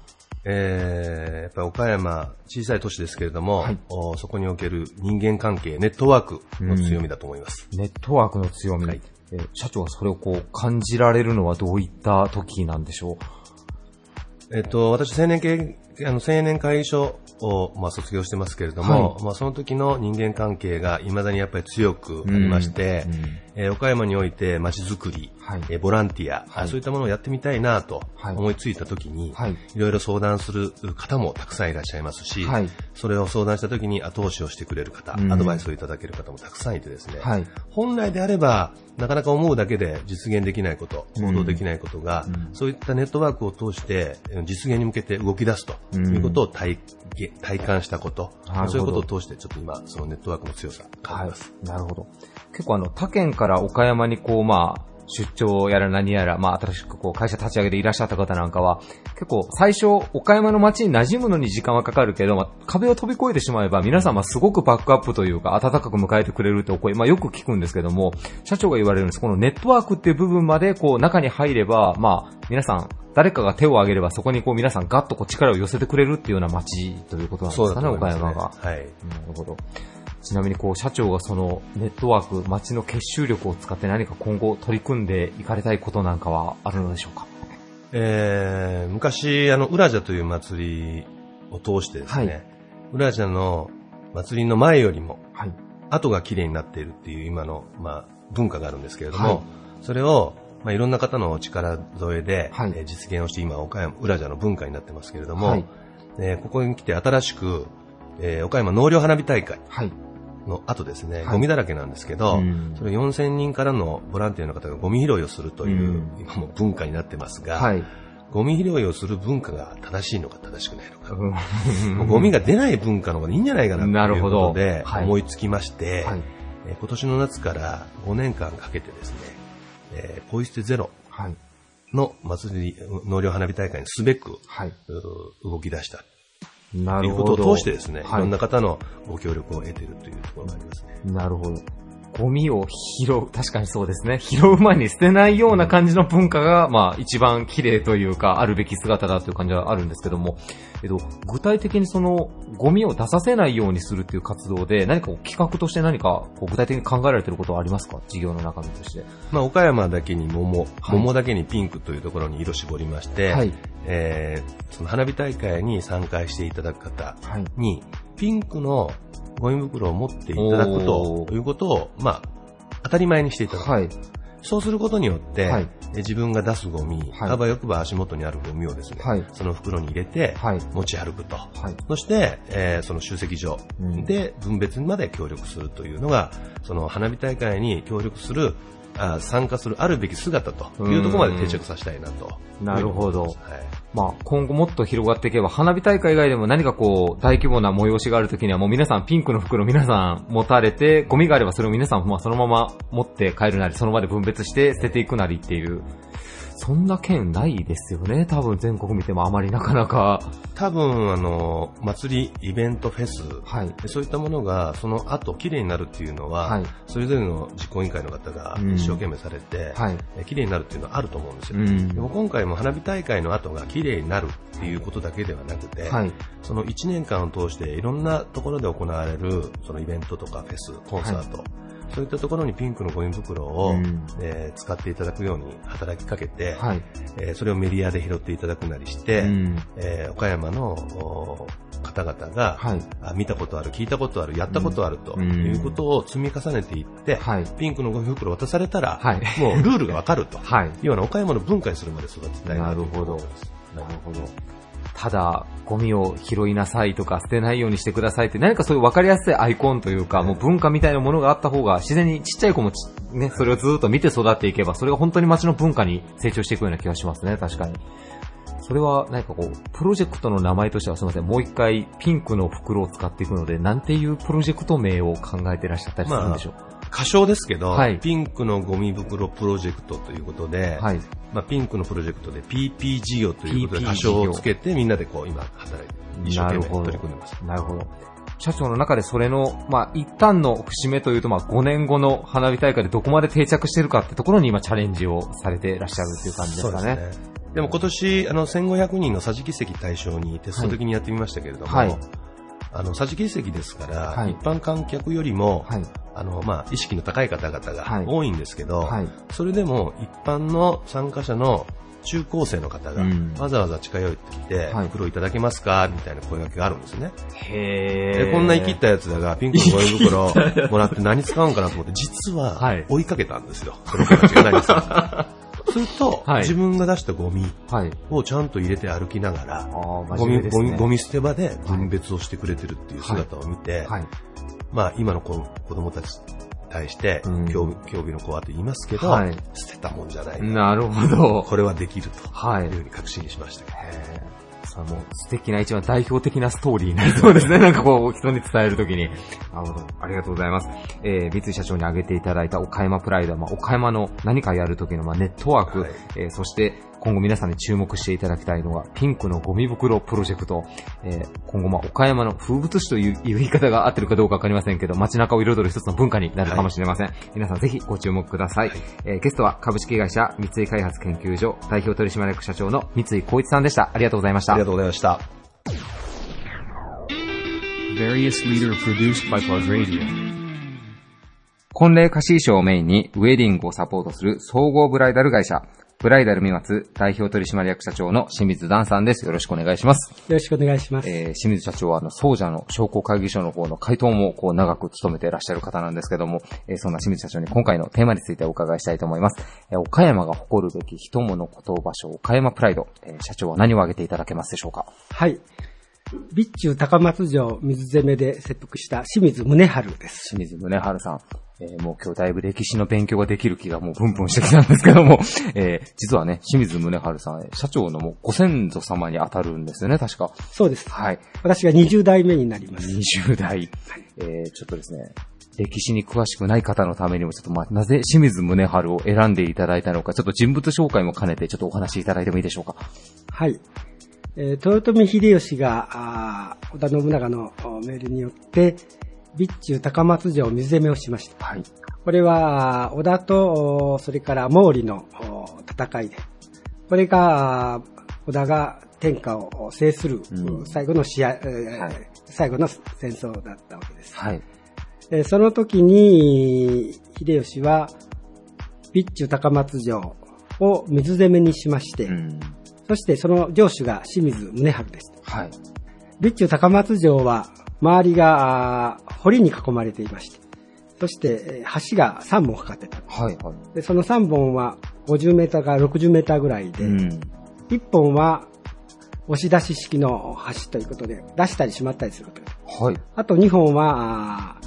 えー、やっぱり岡山、小さい都市ですけれども、はいおそこにおける人間関係、ネットワークの強みだと思います。ネットワークの強み、はいえー社長はそれをこう感じられるのはどういった時なんでしょう？えっと、私、青年系、あの、青年会議所を、まあ、卒業してますけれども、まあ、その時の人間関係が未だにやっぱり強くありまして、えー岡山において街づくり、はい。えーボランティア、はい。そういったものをやってみたいなとはい。思いついた時に、はい。いろいろ相談する方もたくさんいらっしゃいますし、はい。それを相談した時に後押しをしてくれる方、うん。アドバイスをいただける方もたくさんいてですね、はい。本来であれば、なかなか思うだけで実現できないこと、行動できないことが、そういったネットワークを通してえー実現に向けて動き出すということを体,、体感したことそういうことを通してちょっと今、そのネットワークの強さを感じます。なるほど。結構あの、他県から岡山にこう、まあ、出張やら何やら、まあ、新しくこう、会社立ち上げていらっしゃった方なんかは、結構、最初、岡山の街に馴染むのに時間はかかるけど、まあ、壁を飛び越えてしまえば、皆様すごくバックアップというか、温かく迎えてくれるってお声、まあ、よく聞くんですけども、社長が言われるんです。このネットワークっていう部分まで、こう、中に入れば、まあ、皆さん、誰かが手を挙げれば、そこにこう、皆さんガッとこう、力を寄せてくれるっていうような街ということなんですかね、岡山が。はい。なるほど。ちなみにこう社長がそのネットワーク、街の結集力を使って何か今後取り組んでいかれたいことなんかはあるのでしょうか？えー、昔、あの、ウラジャという祭りを通してですね、はい。ウラジャの祭りの前よりも、はい。後が綺麗になっているっていう今の、まあ、文化があるんですけれども、はい。それを、まあ、いろんな方のお力添えで、はい。えー実現をして今、岡山、ウラジャの文化になってますけれども、はい。えーここに来て新しく、えー岡山納涼花火大会はい。の後ですね、はいゴミだらけなんですけど、うんそれ4000人からのボランティアの方がゴミ拾いをするという、うん今も文化になってますが、はい。ゴミ拾いをする文化が正しいのか正しくないのか。ゴミが出ない文化の方がいいんじゃないかなということではい思いつきまして、はい。えー今年の夏から5年間かけてですね、えーポイ捨てゼロはい。の祭り、納涼花火大会にすべく、動き出したいうことど。を通してですね、はいいろんな方のご協力を得ているというところがありますね。なるほど。ゴミを拾う、確かにそうですね。拾う前に捨てないような感じの文化が、まあ一番綺麗というか、あるべき姿だという感じはあるんですけども、えっと、具体的にその、ゴミを出させないようにするっていう活動で、何か企画として何かこう具体的に考えられていることはありますか？事業の中身として。まあ、岡山だけに桃、はい桃だけにピンクというところに色絞りまして、はい。えーその花火大会に参加していただく方はい。に、ピンクのゴミ袋を持っていただくおとーいうことを、まあ、当たり前にしていただく。はい。そうすることによって、はいえ自分が出すゴミ、はいあばよくば足元にあるゴミをですね、はいその袋に入れて、はい。持ち歩くと。はい。そして、えーその集積所うんで分別まで協力するというのが、その花火大会に協力する、あ参加するあるべき姿というところまで定着させたいなと。なるほどはいまあ、今後もっと広がっていけば、花火大会以外でも何かこう、大規模な催しがあるときには、もう皆さんピンクの袋皆さん持たれて、ゴミがあればそれを皆さんまあそのまま持って帰るなり、その場で分別して捨てていくなりっていう。そんな県ないですよね。多分全国見てもあまりなかなか。多分、あの、祭り、イベント、フェス、はい。そういったものが、その後、綺麗になるっていうのは、はいそれぞれの実行委員会の方がうん一生懸命されて、はい。え綺麗になるっていうのはあると思うんですよ。うんでも今回も花火大会の後が綺麗になるっていうことだけではなくて、はい。その1年間を通していろんなところで行われるそのイベントとかフェス、コンサート、そういったところにピンクのゴミ袋を、うんえー使っていただくように働きかけて、はい。えーそれをメディアで拾っていただくなりして、うんえー岡山のお方々が、はい。あ見たことある、聞いたことある、やったことあるとうんいうことを積み重ねていって、はい。ピンクのゴミ袋を渡されたら、はいもうルールがわかると。はい。要は岡山の文化にするまで育てたいなるほど。なるほど。ただ、ゴミを拾いなさいとか捨てないようにしてくださいって何かそういう分かりやすいアイコンというか、もう文化みたいなものがあった方が自然にちっちゃい子もちね、それをずっと見て育っていけば、それが本当に街の文化に成長していくような気がしますね、確かに。それは何かこう、プロジェクトの名前としてはすみません、もう一回ピンクの袋を使っていくので、なんていうプロジェクト名を考えてらっしゃったりするんでしょう、仮称ですけど、はいピンクのゴミ袋プロジェクトということで、はい。まあ、ピンクのプロジェクトで PP 事業ということで仮称をつけてみんなでこう今働いて一生懸命取り組んでます。なるほど。社長の中でそれの、まあ、一旦の節目というと、まあ、5年後の花火大会でどこまで定着してるかってところに今チャレンジをされていらっしゃるっていう感じですかね。でも今年、あの、1500人の桟敷席対象にテスト的にやってみましたけれども、はいあの、桟敷席ですから、はい一般観客よりも、はい。あの、まあ、意識の高い方々はいが多いんですけど、はい。それでも一般の参加者の中高生の方がうんわざわざ近寄ってきて、はい袋いただけますか？みたいな声掛けがあるんですね。へで、こんな生きったやつらがピンクのゴミ袋 もらって何使うんかなと思って、実ははい追いかけたんですよ。その子たちが何するか。すると、はい自分が出したゴミはい。をちゃんと入れて歩きながら、ゴミゴミ。ゴミ捨て場で分別をしてくれてるっていう姿を見て、はい。まあ今の子子供たちに対してうん、競技競技の子はと言いますけど、はい捨てたもんじゃない。なるほど。これはできるとはいいうふうに確信しましたけど。それはもう素敵な一番代表的なストーリーになりそうですね。なんかこう、人に伝えるときに。なるほど。ありがとうございます。えー、三井社長に挙げていただいた岡山プライドは、まあ、岡山の何かやるときの、まあ、ネットワーク、はいえーそして、今後皆さんに注目していただきたいのが、ピンクのゴミ袋プロジェクト。えー今後、まあ、岡山の風物詩という言い方が合ってるかどうかわかりませんけど、街中を彩る一つの文化になるかもしれません。皆さんぜひご注目ください。えーゲストは株式会社三井開発研究所代表取締役社長の三井光一さんでした。ありがとうございました。ありがとうございました。Various leader produced by Plug Radio. 婚礼貸衣装をメインにウェディングをサポートする総合ブライダル会社、ブライダル三松代表取締役社長の清水段さんです。よろしくお願いします。よろしくお願いします。えー清水社長はあの、総社の商工会議所の方の回答もこう長く務めていらっしゃる方なんですけども、えーそんな清水社長に今回のテーマについてお伺いしたいと思います。えー岡山が誇るべき人物こと場所、岡山プライド、えー社長は何を挙げていただけますでしょうか？はい。備中高松城水攻めで切腹した清水宗春です。清水宗春さん。えーもう今日だいぶ歴史の勉強ができる気がもうプンプンしてきたんですけども、えー実はね、清水宗春さん、えー社長のもうご先祖様に当たるんですよね、確か。そうです。はい。私が20代目になります。20代。えーちょっとですね、歴史に詳しくない方のためにも、ちょっとまあ、なぜ清水宗春を選んでいただいたのか、ちょっと人物紹介も兼ねて、ちょっとお話しいただいてもいいでしょうか。はい。えー豊臣秀吉が、織田信長のお命令によって、備中高松城水攻めをしました。はい。これは、織田と、おそれから毛利のお戦いで、これが、織田が天下を制する、うん最後の試合、えーはい最後の戦争だったわけです。はい。えーその時に、秀吉は、備中高松城を水攻めにしまして、うん。そしてその城主が清水宗春です。はい。備中高松城は、周りが堀に囲まれていまして、そしてえー橋が3本かかってた。はい。はい。でその3本は50メーターから60メーターぐらいで、うん。1本は押し出し式の橋ということで、出したりしまったりするという。はい。あと2本は、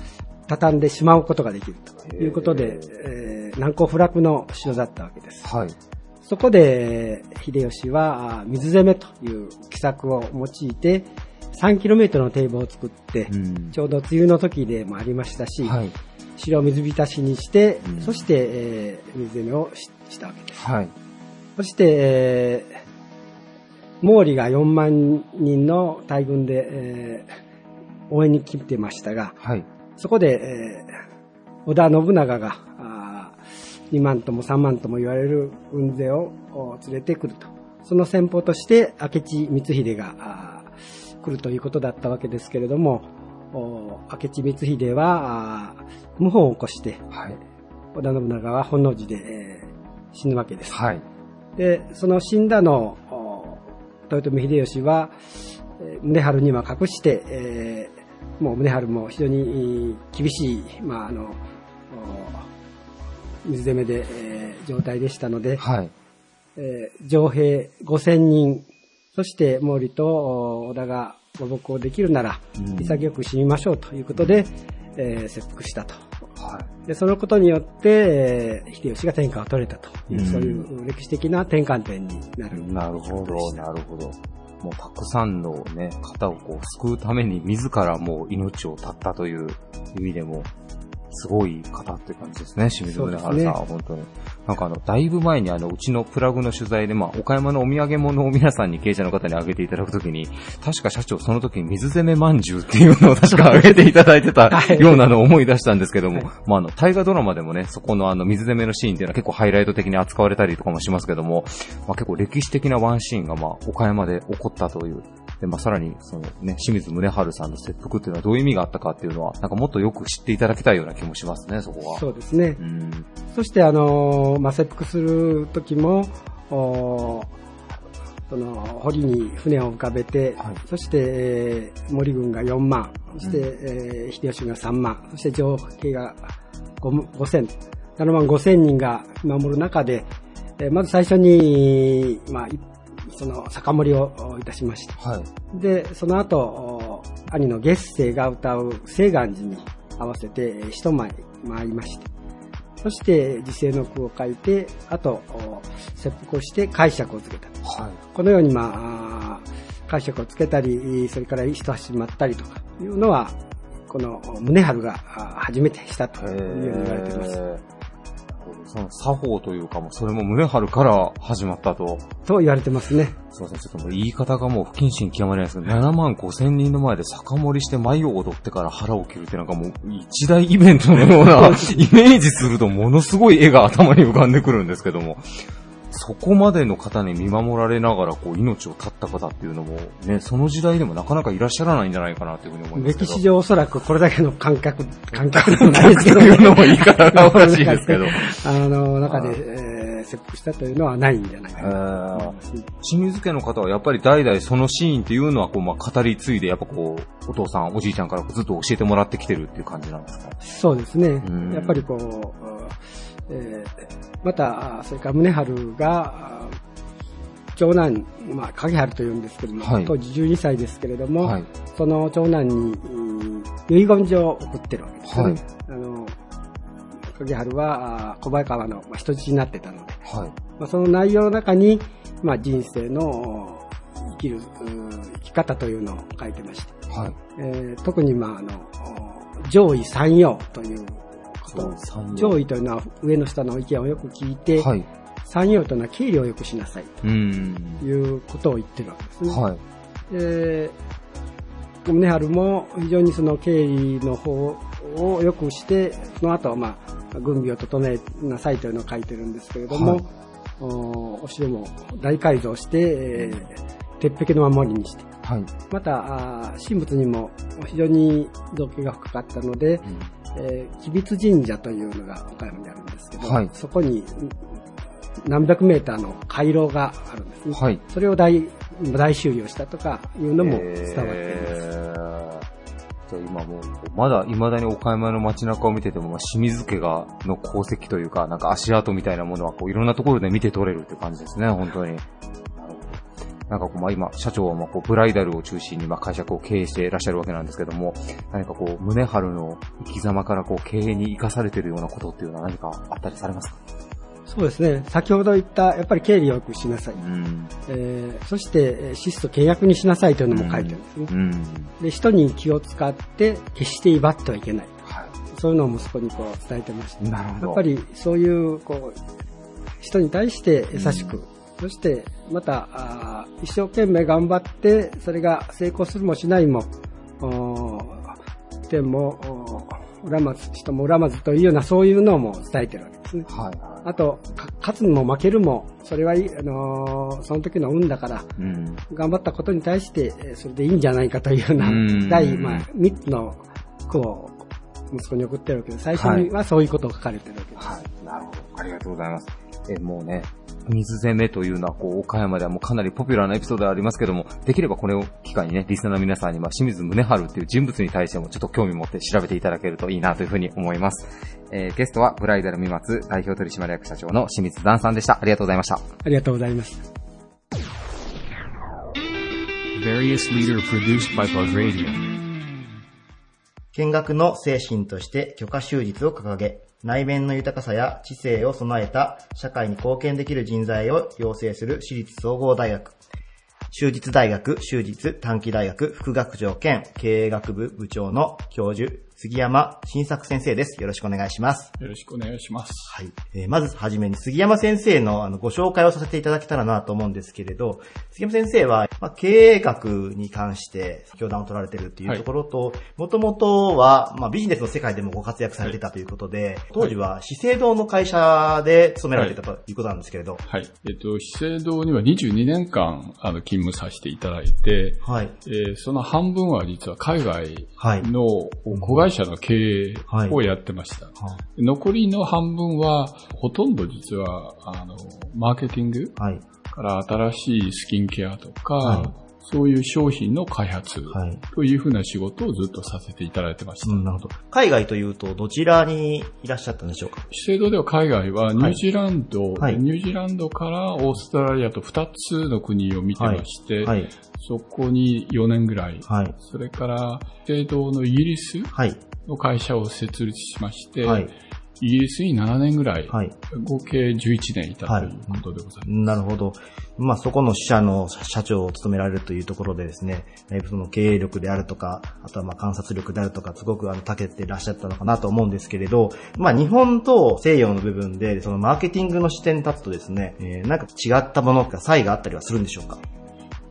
畳んでしまうことができるということで、えー難攻不落の城だったわけです。はい。そこで、秀吉は水攻めという奇策を用いて、3km の堤防を作って、うん。ちょうど梅雨の時でもありましたし、はい。城を水浸しにして、うんそして、えー水攻めをししたわけです。はい。そして、えー、毛利が4万人の大軍で、えー応援に来てましたが、はい。そこで、えー織田信長が、あー2万とも3万とも言われる軍勢をお連れてくると。その先方として明智光秀が来るということだったわけですけれども、お明智光秀は謀反を起こして、はい。織田信長は本能寺で、えー死ぬわけです。はい。で、その死んだの豊臣秀吉は、えー宗春には隠して、えーもう宗春も非常にえー厳しい、まあ、あの、お水攻めで、えー状態でしたので、はい。えー上兵5000人、そして毛利とお織田が和睦をできるなら、うん潔く死にましょうということで、えー切腹したと。はい。で、そのことによって、えー秀吉が天下を取れたという、うんそういう歴史的な転換点になる。なるほど、なるほど。もうたくさんのね、方をこう救うために自らもう命を絶ったという意味でも、すごい方って感じですね、清水宗春さんは、そう本当に。なんかあの、だいぶ前にあの、うちのプラグの取材で、まあ、岡山のお土産物を皆さんに経営者の方にあげていただくときに、確か社長その時に水攻めまんじゅうっていうのを確かあげていただいてたはいようなのを思い出したんですけども、まああの、大河ドラマでもね、そこのあの、水攻めのシーンっていうのは結構ハイライト的に扱われたりとかもしますけども、まあ結構歴史的なワンシーンがまあ、岡山で起こったという。で、まあさらに、そのね、清水宗春さんの切腹っていうのはどういう意味があったかっていうのは、なんかもっとよく知っていただきたいような気もしますね、そこは。そうですね。うん。そして、あのーまあ、切腹する時も、おその、堀に船を浮かべて、はいそして、えー森軍が4万、そして、えー秀吉が3万、そして上兵が5 5000、7万5千人が守る中で、えーまず最初に、まあ、いその、酒盛りをおいたしました。はい。で、その後、お兄の月星が歌う聖願寺に合わせてえー一枚回りまして、そして時世の句を書いて、あと、お切腹をして解釈をつけた。はい。このように、まあ解釈をつけたり、それから一足まったりとかいうのは、この宗春が初めてしたというふうに言われています。その作法というか、もうそれも宗春から始まったと。と言われてますね。すいません、ちょっともう言い方がもう不謹慎極まりないですけど、7万5千人の前で酒盛りして舞を踊ってから腹を切るってなんかもう一大イベントのような イメージするとものすごい絵が頭に浮かんでくるんですけども、そこまでの方に見守られながらこう命を絶った方っていうのもね、その時代でもなかなかいらっしゃらないんじゃないかなというふうに思います。歴史上おそらくこれだけの観客、観客でもないですけど、というのも言い方がおかしいですけど。あの、中で、えー切腹したというのはないんじゃないかえな。清水家の方はやっぱり代々そのシーンっていうのはこう、まあ、語り継いで、やっぱこう、お父さん、おじいちゃんからずっと教えてもらってきてるっていう感じなんですか？そうですねん。やっぱりこう、えーまた、それから宗春が、あ長男、まあ、影春というんですけれども、はい当時12歳ですけれども、はい。その長男に、うん遺言状を送ってるわけですよね。はいあの影春はあ小早川のまあ人質になってたので、はい。まあ、その内容の中に、まあ、人生のお生きるう生き方というのを書いてまして、はい。えー特に、まあ、あのお上位三要ということ上位というのは上の下の意見をよく聞いて、はい。三要というのは経理をよくしなさいうん。ということを言ってるわけですね。はい。で宗春も非常にその経理の方をよくして、その後、まあ、軍備を整えなさいというのを書いてるんですけれども、はいおお城も大改造して、えー鉄壁の守りにして、はい。また、神仏にも非常に造形が深かったので、えー、吉備神社というのが岡山にあるんですけど、はいそこにうん何百メーターの回廊があるんですね。はい。それを大大修理をしたとかいうのも伝わっています。えーじゃあ今もう、まだ未だに岡山の街中を見てても、まあ、清水家が、の功績というか、なんか足跡みたいなものは、こう、いろんなところで見て取れるって感じですね、本当に。なんかこう、まあ今、社長はまあこう、ブライダルを中心にまあ会社を経営していらっしゃるわけなんですけども、何かこう、宗春の生き様からこう、経営に生かされているようなことっていうのは何かあったりされますか？そうですね。先ほど言った、やっぱり経理をよくしなさい。うん。えーそして、えー質素契約にしなさいというのも書いてるんですね。うん。で、人に気を使って、決して威張ってはいけない。はそういうのを息子にこう伝えてました。い。なるほど。やっぱりそういう、こう、人に対して優しくそして、また、あー一生懸命頑張って、それが成功するもしないも、天も、恨まず、人も恨まずというような、そういうのも伝えてるわけですね。はい。あと、か勝つのも負けるも、それはいい、あのーその時の運だから、うん。頑張ったことに対して、えーそれでいいんじゃないかというようなうん、第、まあ、3つの句を息子に送ってるわけで、最初にはそういうことが書かれてるわけです。はい。なるほど。ありがとうございます。え、もうね、水攻めというのは、こう、岡山ではもうかなりポピュラーなエピソードでありますけども、できればこれを機会にね、リスナーの皆さんには、清水宗春っていう人物に対してもちょっと興味持って調べていただけるといいなというふうに思います。えーゲストは、ブライダル三松代表取締役社長の清水段さんでした。ありがとうございました。ありがとうございます。見学の精神として許可修実を掲げ、内面の豊かさや知性を備えた社会に貢献できる人材を養成する私立総合大学。修実大学、修実短期大学副学長兼経営学部部長の教授、杉山新作先生です。よろしくお願いします。よろしくお願いします。はい。えーまずはじめに杉山先生のあのご紹介をさせていただけたらなと思うんですけれど、杉山先生は、まあ、経営学に関して教壇を取られているっていうところと、もともとは、まあ、ビジネスの世界でもご活躍されてたということで、当時は資生堂の会社で勤められてたということなんですけれど、はい。えっと、資生堂には22年間、あの、勤務させていただいて、はい。えーその半分は実は海外はい。の子会社の経営をやってました。残りの半分は、ほとんど実は、あの、マーケティングはい。から新しいスキンケアとか、はいそういう商品の開発はい。というふうな仕事をずっとさせていただいてました。うん、なるほど。海外というと、どちらにいらっしゃったんでしょうか？資生堂では海外はニュージーランド、はいニュージーランドからオーストラリアと2つの国を見てまして、はい。そこに4年ぐらい、はい。それから資生堂のイギリスはい。の会社を設立しまして、はい。イギリスに7年ぐらい、はい。合計11年いたということでございます。なるほど。まあ、そこの支社の社長を務められるというところでですね、だいぶその経営力であるとか、あとはまあ観察力であるとか、すごくあの、長けてらっしゃったのかなと思うんですけれど、まあ、日本と西洋の部分で、そのマーケティングの視点に立つとですね、えーなんか違ったものとか差異があったりはするんでしょうか？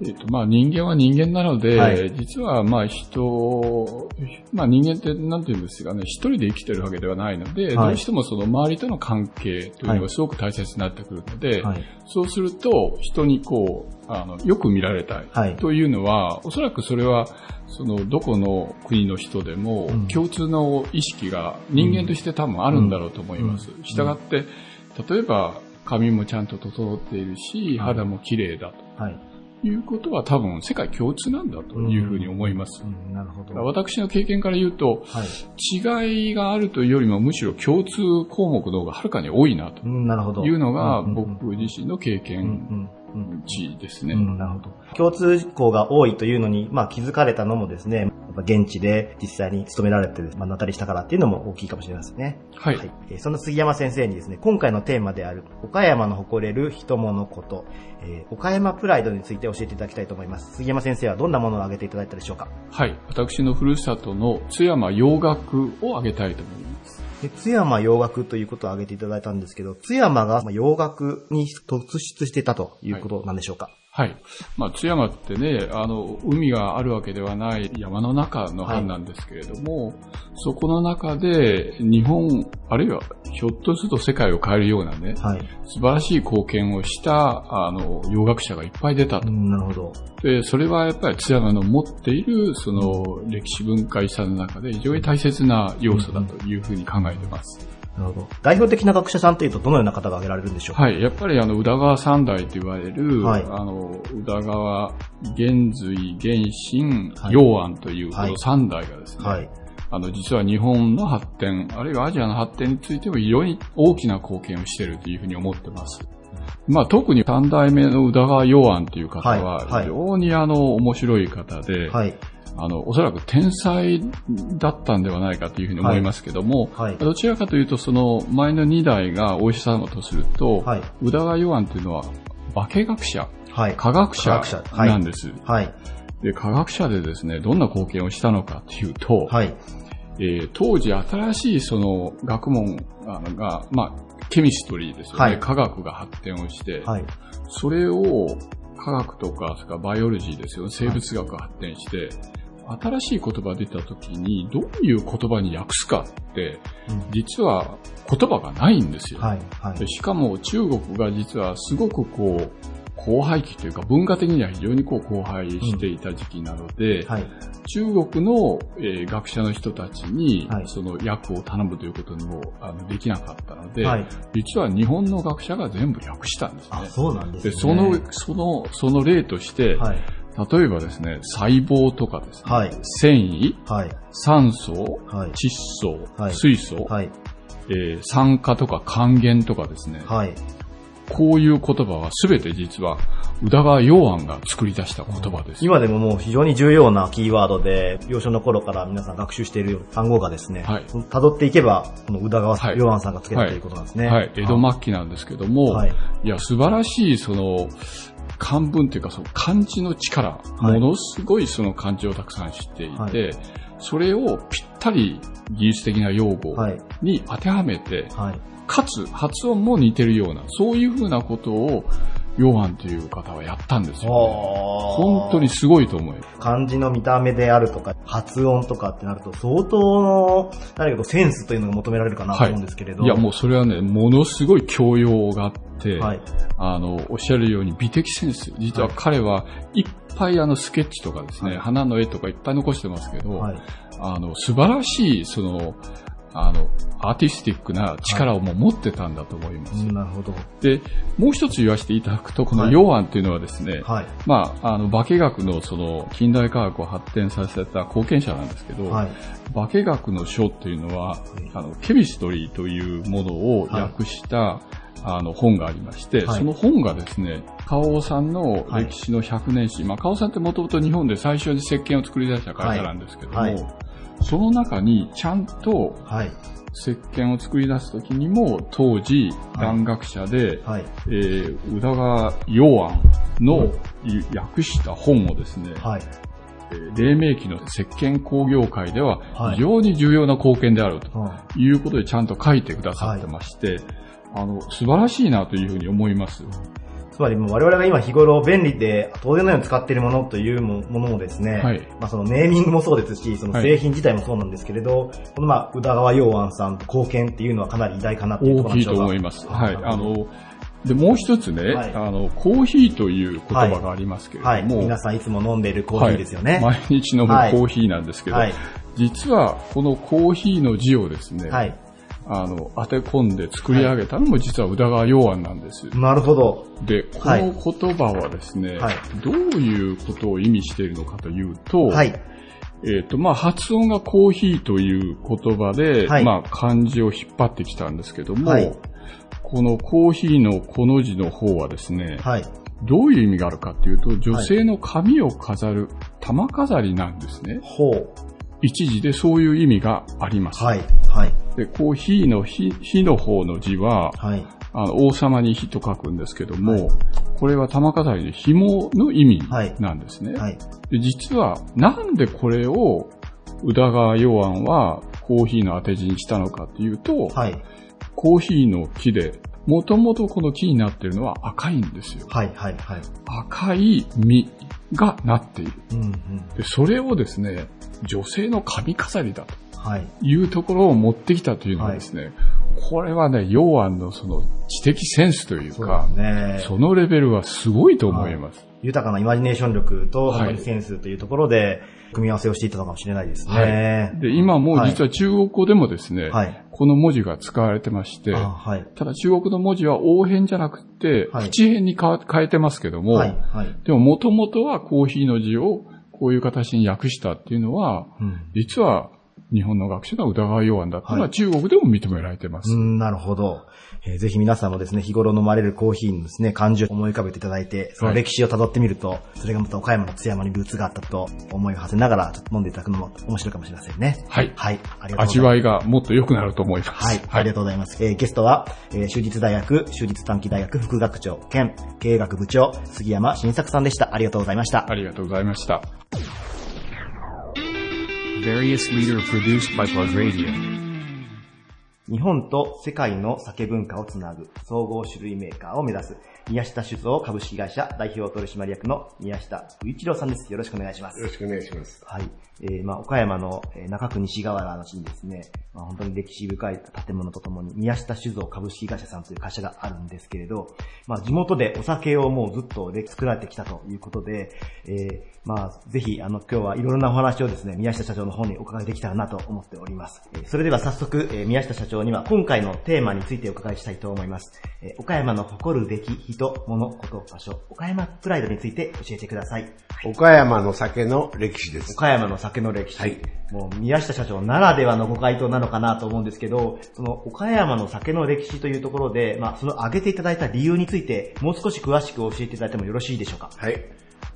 えっと、まあ人間は人間なので、はい実はまあ人、まあ人間ってなんていうんですかね、一人で生きてるわけではないので、はいどうしてもその周りとの関係というのはいがすごく大切になってくるので、はい。そうすると人にこう、あの、よく見られたいはい。というのは、おそらくそれは、その、どこの国の人でもうん共通の意識が人間として多分あるんだろうと思います。うんしたがって、例えば髪もちゃんと整っているし、肌も綺麗だと。はい。いうことは多分世界共通なんだというふうに思います。うん、なるほど。私の経験から言うと、はい。違いがあるというよりもむしろ共通項目の方がはるかに多いなと。いうのが僕自身の経験ですね。うん、なるほど。共通項が多いというのに、まあ気づかれたのもですね、やっぱ現地で実際に勤められてる、まあ、なったりしたからっていうのも大きいかもしれませんね。はい。えーその杉山先生にですね、今回のテーマである、岡山の誇れる人物こと、えー岡山プライドについて教えていただきたいと思います。杉山先生はどんなものを挙げていただいたでしょうか？はい。私のふるさとの津山洋楽を挙げたいと思います。で津山洋楽ということを挙げていただいたんですけど、津山が洋楽に突出してたということなんでしょうか、はい。まあ、津山ってね、あの、海があるわけではない山の中の藩なんですけれども、そこの中で日本、あるいはひょっとすると世界を変えるようなね、はい。素晴らしい貢献をした、あの、洋楽者がいっぱい出たとう。ん、なるほど。で、それはやっぱり津山の持っている、その、歴史文化遺産の中で非常に大切な要素だというふうに考えてます。なるほど。代表的な学者さんというとどのような方が挙げられるんでしょう？かはい。やっぱりあの、宇田川三代と言われる、はいあの、宇田川、玄瑞、玄神、はい陽安というこはいの三代がですね、はい。あの、実は日本の発展、あるいはアジアの発展についても非常に大きな貢献をしているというふうに思ってます。まあ、特に三代目の宇田川陽安という方は非常にあの、面白い方で、はい。あの、おそらく天才だったんではないかというふうに思いますけども、はい。どちらかというと、その前の2代がお医者様とすると、はい。宇田川ヨアンというのは化学者、はい。科学者なんです。はい。で、科学者でですね、どんな貢献をしたのかというと、はい。えー当時新しいその学問が、まあ、ケミストリーですよね。はい科学が発展をして、はい。それを科学とか、それからバイオロジーですよね。生物学が発展して、新しい言葉出た時にどういう言葉に訳すかって、実は言葉がないんですよ。はい。はいで。しかも中国が実はすごくこう、荒廃期というか文化的には非常にこう荒廃していた時期なので、はい。中国の、えー学者の人たちに、はいその訳を頼むということにもあのできなかったので、はい。実は日本の学者が全部訳したんですね。あ、そうなんですで、ね。その、その、その例として、はい。例えばですね、細胞とかですね、はい。繊維、はい。酸素、はい。窒素、はい水素、はい。えー酸化とか還元とかですね、はい。こういう言葉は全て実は宇田川洋安が作り出した言葉です。今でももう非常に重要なキーワードで、幼少の頃から皆さん学習している単語がですね、はい辿っていけば、この宇田川はい洋安さんがつけたということなんですね。はい、江戸末期なんですけども、はいい、や、素晴らしい、その、漢文というか、その漢字の力、はいものすごいその漢字をたくさん知っていて、はいそれをぴったり技術的な用語はい。に当てはめて、はい。かつ発音も似てるような、そういうふうなことを、ヨハンという方はやったんですよ、ね。本当にすごいと思います。漢字の見た目であるとか、発音とかってなると、相当の、何かこうセンスというのが求められるかなと思うんですけれど。いや、もうそれはね、ものすごい教養があって、はい。あの、おっしゃるように美的センス。実は彼はいっぱいあのスケッチとかですね、はい花の絵とかいっぱい残してますけど、はい。あの、素晴らしい、その、あの、アーティスティックな力をもう持ってたんだと思います。うんなるほど。で、もう一つ言わせていただくと、このはい。ヨアンっていうのはですね、はい。まあ、あの、化学のその、近代科学を発展させた貢献者なんですけど、はい。化学の書っていうのは、あの、ケミストリーというものを訳した、あの、本がありまして、はい。その本がですね、カオさんの歴史の100年史、まあ、カオさんってもともと日本で最初に石鹸を作り出した会社なんですけども、はい。はいその中にちゃんとはい。石鹸を作り出すときにも、当時、はい蘭学者で、はい。えー宇田川洋安の訳した本をですね、はい。えー黎明期の石鹸工業界でははい非常に重要な貢献であるとうんいうことでちゃんと書いてくださってまして、あの、素晴らしいなというふうに思います。つまりもう我々が今日頃便利で当然のように使っているものというもものもですね、はいまあそのネーミングもそうですし、その製品自体もそうなんですけれど、このまあ宇田川洋安さん貢献っていうのはかなり偉大かなっていうところ大きいと。思います。はい。あの、で、もう一つね、はいあの、コーヒーという言葉がありますけれども、はい。皆さんいつも飲んでいるコーヒーですよね。はい毎日飲むコはいーヒーなんですけど、はい。実はこのコーヒーの字をですね、はい。あの、当て込んで作り上げたのも実は宇田川洋安なんです。なるほど。で、こはいの言葉はですね、はいどういうことを意味しているのかというと、はい。えっ、と、まあ、発音がコーヒーという言葉で、はいまあ、漢字を引っ張ってきたんですけども、はいこのコーヒーのこの字の方はですね、はい。どういう意味があるかっていうと、女性の髪を飾る玉飾りなんですね。ほう。一時でそういう意味があります。はい。はい。で、コーヒーの火火の方の字は、はい。あの王様に火と書くんですけども、はいこれは玉飾りで紐の意味はいなんですね。はい。で実は、なんでこれを宇田川洋安はコーヒーの当て字にしたのかっていうと、はい。コーヒーの木で、もともとこの木になってるのは赤いんですよ。はい。はい。はい。赤い実がなっている。うんうん。でそれをですね、女性の髪飾りだはい。というところを持ってきたというのはですね、これはね、洋安のその知的センスというかね。そのレベルはすごいと思います。豊かなイマジネーション力と、センスというところで、組み合わせをしていたのかもしれないですね。で、今も実は中国語でもですね、はい。この文字が使われてまして、あはい。ただ中国の文字は応変じゃなくて、はい口変に変えてますけども、はい。はい。でも元々はコーヒーの字をこういう形に訳したっていうのは、うん。実は日本の学者の宇田川洋安だったのははい中国でも認められてます。うん、なるほど。えーぜひ皆さんもですね、日頃飲まれるコーヒーのですね、漢字を思い浮かべていただいて、その歴史を辿ってみると、それがまた岡山の津山にルーツがあったと思いを馳せながら、ちょっと飲んでいただくのも面白いかもしれませんね。はいはい。ありがとうございます。味わいがもっと良くなると思います。はい、ありがとうございます。えーゲストは、えー、州立大学、州立短期大学副学長兼経営学部長、杉山晋作さんでした。ありがとうございました。ありがとうございました。Various leader produced by Plug Radio. 日本と世界の酒文化をつなぐ総合種類メーカーを目指す宮下酒造株式会社代表取締役の宮下宇一郎さんです。よろしくお願いします。よろしくお願いします。はい。えー、まあ、岡山のえー中区西川原の地にですね、まあ、本当に歴史深い建物とともに、宮下酒造株式会社さんという会社があるんですけれど、まあ、地元でお酒をもうずっとで作られてきたということで、えー、まあ、ぜひ、あの、今日はいろいろなお話をですね、宮下社長の方にお伺いできたらなと思っております。えーそれでは早速、えー宮下社長には今回のテーマについてお伺いしたいと思います。えー岡山の誇るべき人、物、こと、場所、岡山プライドについて教えてください。岡山の酒の歴史です。岡山の酒の歴史。もう宮下社長ならではのご回答なのかなと思うんですけど、その岡山の酒の歴史というところで、まあその挙げていただいた理由について、もう少し詳しく教えていただいてもよろしいでしょうか？はい。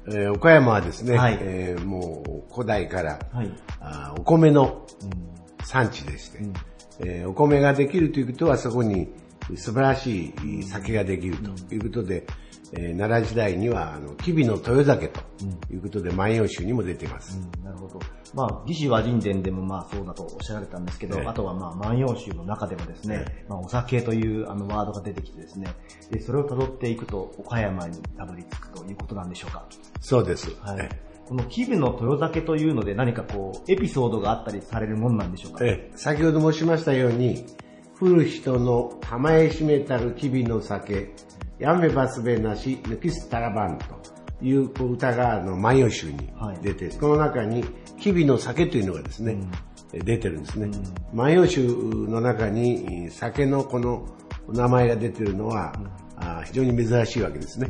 えー岡山はですね、はいえーもう古代から、はい。あーお米の産地でして、えーお米ができるということはそこに素晴らしい酒ができるということで、えー奈良時代にはあの吉備の豊酒ということで万葉集にも出ています。なるほど。まあ、義士和人伝でもまあそうだとおっしゃられたんですけど、ねあとはまあ万葉集の中でもですね、まあお酒というあのワードが出てきてですね、で、それを辿っていくと岡山にたどり着くということなんでしょうか。そうです。はい。この吉備の豊酒というので何かこう、エピソードがあったりされるもんなんでしょうか？ええ先ほど申しましたように、降る人の玉へしめたるきびの酒、やめばすべなし、抜きすたらばんという歌があの万葉集に出て、この中にきびの酒というのがですね、出てるんですね。万葉集の中に酒のこの名前が出てるのは、あ非常に珍しいわけですね。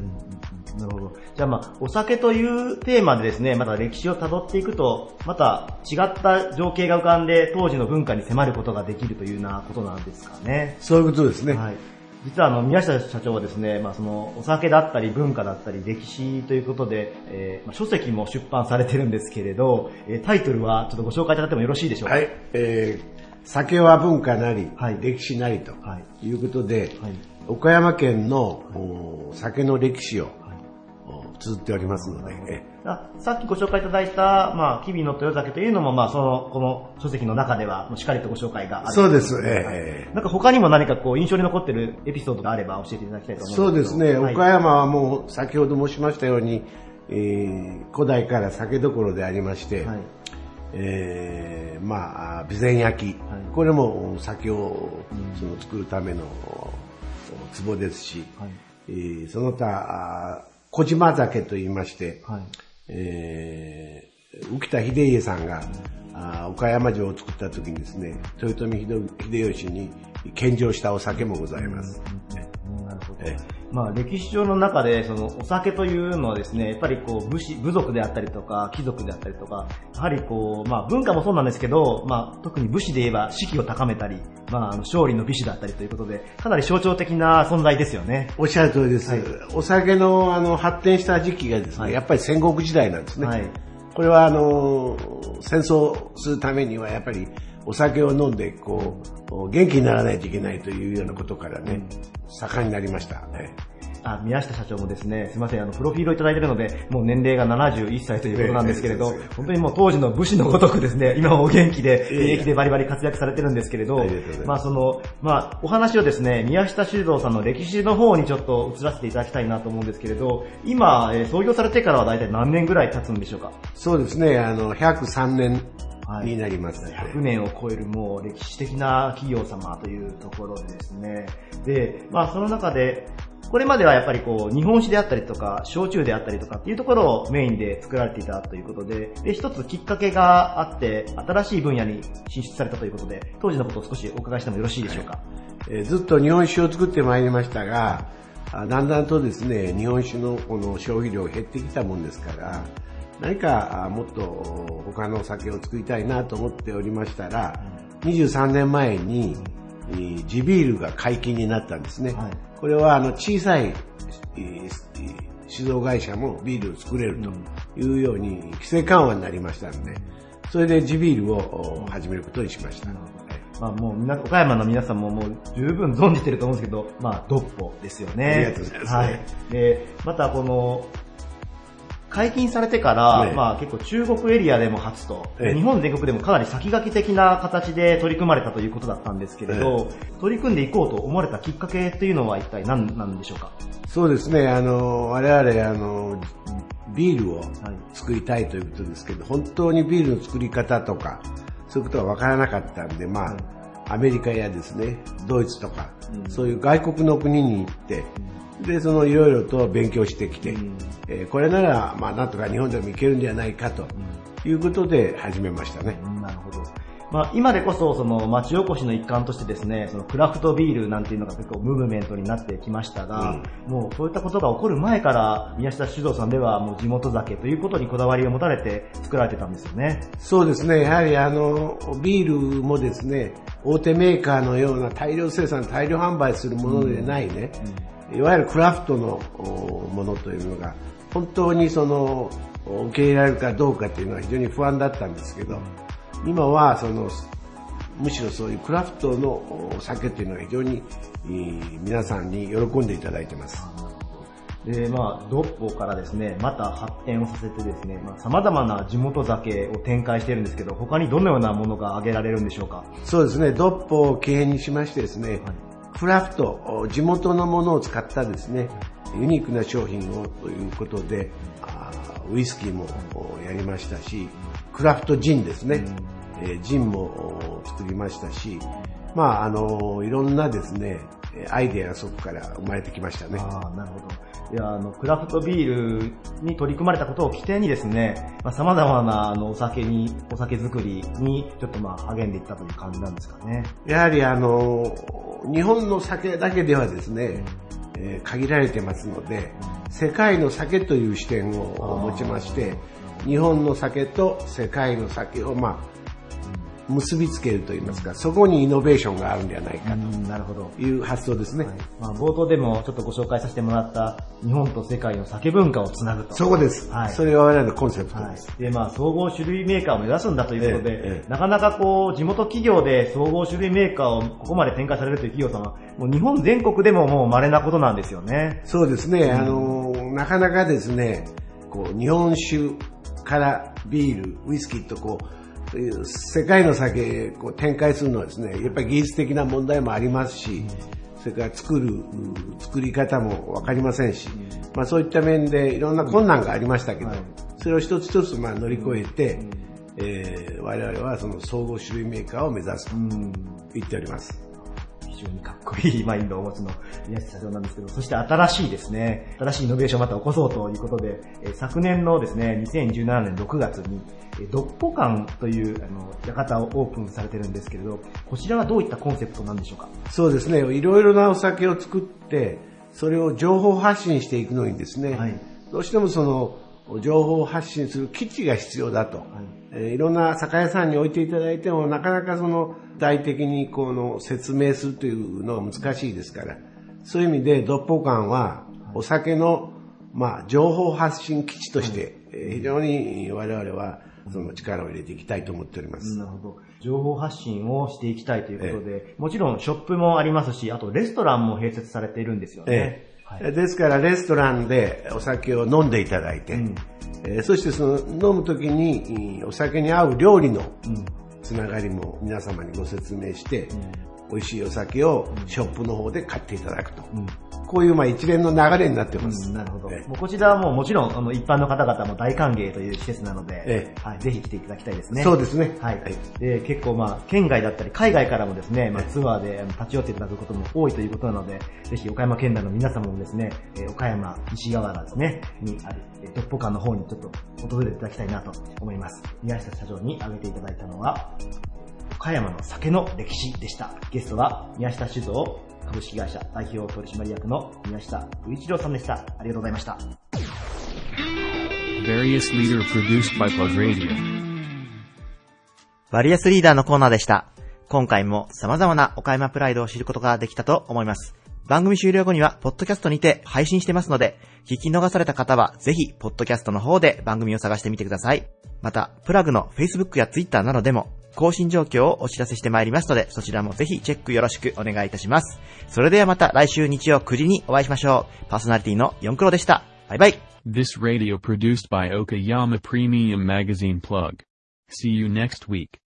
なるほど。じゃあまあ、お酒というテーマでですね、また歴史を辿っていくと、また違った情景が浮かんで、当時の文化に迫ることができるというようなことなんですかね。そういうことですね。はい。実はあの、宮下社長はですね、まあその、お酒だったり文化だったり歴史ということで、えーまあ、書籍も出版されてるんですけれど、えータイトルはちょっとご紹介いただいてもよろしいでしょうか？はい。えー酒は文化なり、歴史なりということで、岡山県の、お酒の歴史を、お綴っておりますので、えあさっきご紹介いただいた、まあ、吉備の豊酒というのも、まあ、その、この書籍の中では、しっかりとご紹介がある。そうですええなんか他にも何かこう、印象に残ってるエピソードがあれば教えていただきたいと思そうですね、はい。岡山はもう先ほど申しましたように、えー古代から酒どころでありまして、えーまあ、備前焼き、これも酒をその作るための壺ですし、えーその他、あ小島酒と言いまして、えー浮田秀家さんが、あ岡山城を作った時にですね、豊臣秀秀吉に献上したお酒もございます。なるまあ、歴史上の中で、その、お酒というのはですね、やっぱりこう、武士、部族であったりとか、貴族であったりとか、やはりこう、まあ、文化もそうなんですけど、まあ、特に武士で言えば士気を高めたり、まあ、勝利の美酒だったりということで、かなり象徴的な存在ですよね。おっしゃる通りです。お酒のあの発展した時期がですね、やっぱり戦国時代なんですね。これはあの、戦争するためにはやっぱりお酒を飲んでこう、元気にならないといけないというようなことからね、盛んになりました。ねあ、宮下社長もですね、すいません、あの、プロフィールをいただいているので、もう年齢が71歳ということなんですけれど、本当にもう当時の武士のごとくですね、今もお元気で、現役でバリバリ活躍されてるんですけれど、まあその、まあお話をですね、宮下修造さんの歴史の方にちょっと移らせていただきたいなと思うんですけれど、今、えー創業されてからは大体何年ぐらい経つんでしょうか？そうですね、あの、103年になります。100年を超えるもう歴史的な企業様というところでですね。で、まあその中で、これまではやっぱりこう、日本酒であったりとか、焼酎であったりとかっていうところをメインで作られていたということで、で、一つきっかけがあって、新しい分野に進出されたということで、当時のことを少しお伺いしてもよろしいでしょうか？えーずっと日本酒を作ってまいりましたが、あだんだんとですね、日本酒のこの消費量が減ってきたもんですから、何かあもっと他のお酒を作りたいなと思っておりましたら、23年前に、えー地ビールが解禁になったんですね。これはあの小さい、えー酒造会社もビールを作れるというように規制緩和になりましたので、それで地ビールをお始めることにしました。まあもう岡山の皆さんももう十分存じてると思うんですけど、まあ、ドッポですよね。ありがとうございますはい。で、またこの、解禁されてから、ええ。まあ結構中国エリアでも初と、ええ。日本全国でもかなり先駆け的な形で取り組まれたということだったんですけれど、取り組んでいこうと思われたきっかけっていうのは一体何なんでしょうか？そうですね、あの、我々、あの、ビールを作りたいということですけど、本当にビールの作り方とか、そういうことは分からなかったんで、まあ、アメリカやですね、ドイツとか、そういう外国の国に行って、で、そのいろいろと勉強してきて、えーこれなら、まあ、なんとか日本でもいけるんじゃないかということで始めましたね。なるほど。まあ、今でこそ、その町おこしの一環としてですね、そのクラフトビールなんていうのが結構ムーブメントになってきましたが、もうそういったことが起こる前から、宮下酒造さんではもう地元酒ということにこだわりを持たれて作られてたんですよね。そうですね、やはりあの、ビールもですね、大手メーカーのような大量生産、大量販売するものでないね、いわゆるクラフトのおものというのが、本当にその、受け入れられるかどうかっていうのは非常に不安だったんですけど、今はその、むしろそういうクラフトのお酒っていうのは非常にえー皆さんに喜んでいただいてます。で、まあ、ドッポからですね、また発展をさせてですね、まあ、様々な地元酒を展開しているんですけど、他にどのようなものが挙げられるんでしょうか？そうですね、ドッポを起源にしましてですね、クラフト、地元のものを使ったですね、ユニークな商品をということで、ウイスキーもおやりましたし、クラフトジンですね、えージンもお作りましたし、まあ、あの、いろんなですね、えーアイデアがそこから生まれてきましたね。ああ、なるほど。いや、あの、クラフトビールに取り組まれたことを起点にですね、まあ、様々なあのお酒に、お酒作りにちょっとまあ励んでいったという感じなんですかね。やはりあの、日本の酒だけではですね、えー限られてますので、世界の酒という視点を持ちまして、日本の酒と世界の酒をまあ、結びつけるといいますか、そこにイノベーションがあるんではないかなるほど。という発想ですね。まあ、冒頭でもちょっとご紹介させてもらった日本と世界の酒文化をつなぐと。そこです。はい。それが我々のコンセプトはいです。。で、まあ、総合種類メーカーを目指すんだということで、ええええなかなかこう、地元企業で総合種類メーカーをここまで展開されるという企業さんは、もう日本全国でももう稀なことなんですよね。そうですね、あの、なかなかですね、こう、日本酒からビール、ウイスキーとこう、世界の酒を展開するのはですね、やっぱり技術的な問題もありますし、それから作る、作り方もわかりませんし、まあそういった面でいろんな困難がありましたけど、それを一つ一つまあ乗り越えて、えー我々はその総合種類メーカーを目指すと言っております。非常にかっこいい マインドをお持ちの宮下社長なんですけど、そして新しいですね、新しいイノベーションをまた起こそうということで、えー昨年のですね、2017年6月に、えードッポ館という、あの、館をオープンされてるんですけれど、こちらはどういったコンセプトなんでしょうか？そうですね、いろいろなお酒を作って、それを情報発信していくのにですね、どうしてもその情報発信する基地が必要だと、えーいろんな酒屋さんに置いていただいても、なかなかその具体的にこの説明するというのは難しいですから、そういう意味で、ドッポ館はお酒の、まあ、情報発信基地として、えー非常に我々はその力を入れていきたいと思っております。なるほど。情報発信をしていきたいということで、もちろんショップもありますし、あとレストランも併設されているんですよね。ええですからレストランでお酒を飲んでいただいて、えーそしてその飲む時にお酒に合う料理のつながりも皆様にご説明して、美味しいお酒をショップの方で買っていただくと。こういうまあ一連の流れになってます。なるほど。もうこちらはもうもちろんあの一般の方々も大歓迎という施設なので、えはい、ぜひ来ていただきたいですね。そうですねはい。で結構まあ県外だったり海外からもですね、まあ、ツアーで立ち寄っていただくことも多いということなので、ぜひ岡山県内の皆様もですね、えー岡山西側原ですね、にある、えードッポ館の方にちょっと訪れていただきたいなと思います。宮下社長に挙げていただいたのは、岡山の酒の歴史でした。ゲストは宮下酒造株式会社代表取締役の宮下宇一郎さんでした。ありがとうございました。Various leader produced by Plug Radio. バリアスリーダーのコーナーでした。今回も様々な岡山プライドを知ることができたと思います。番組終了後には、ポッドキャストにて配信してますので、聞き逃された方は、ぜひ、ポッドキャストの方で番組を探してみてください。また、プラグの Facebook や Twitter などでも、更新状況をお知らせしてまいりますので、そちらもぜひチェックよろしくお願いいたします。それではまた来週日曜9時にお会いしましょう。パーソナリティの4クロでした。バイバイ。This radio produced by Okayama Premium Magazine Plug. See you next week.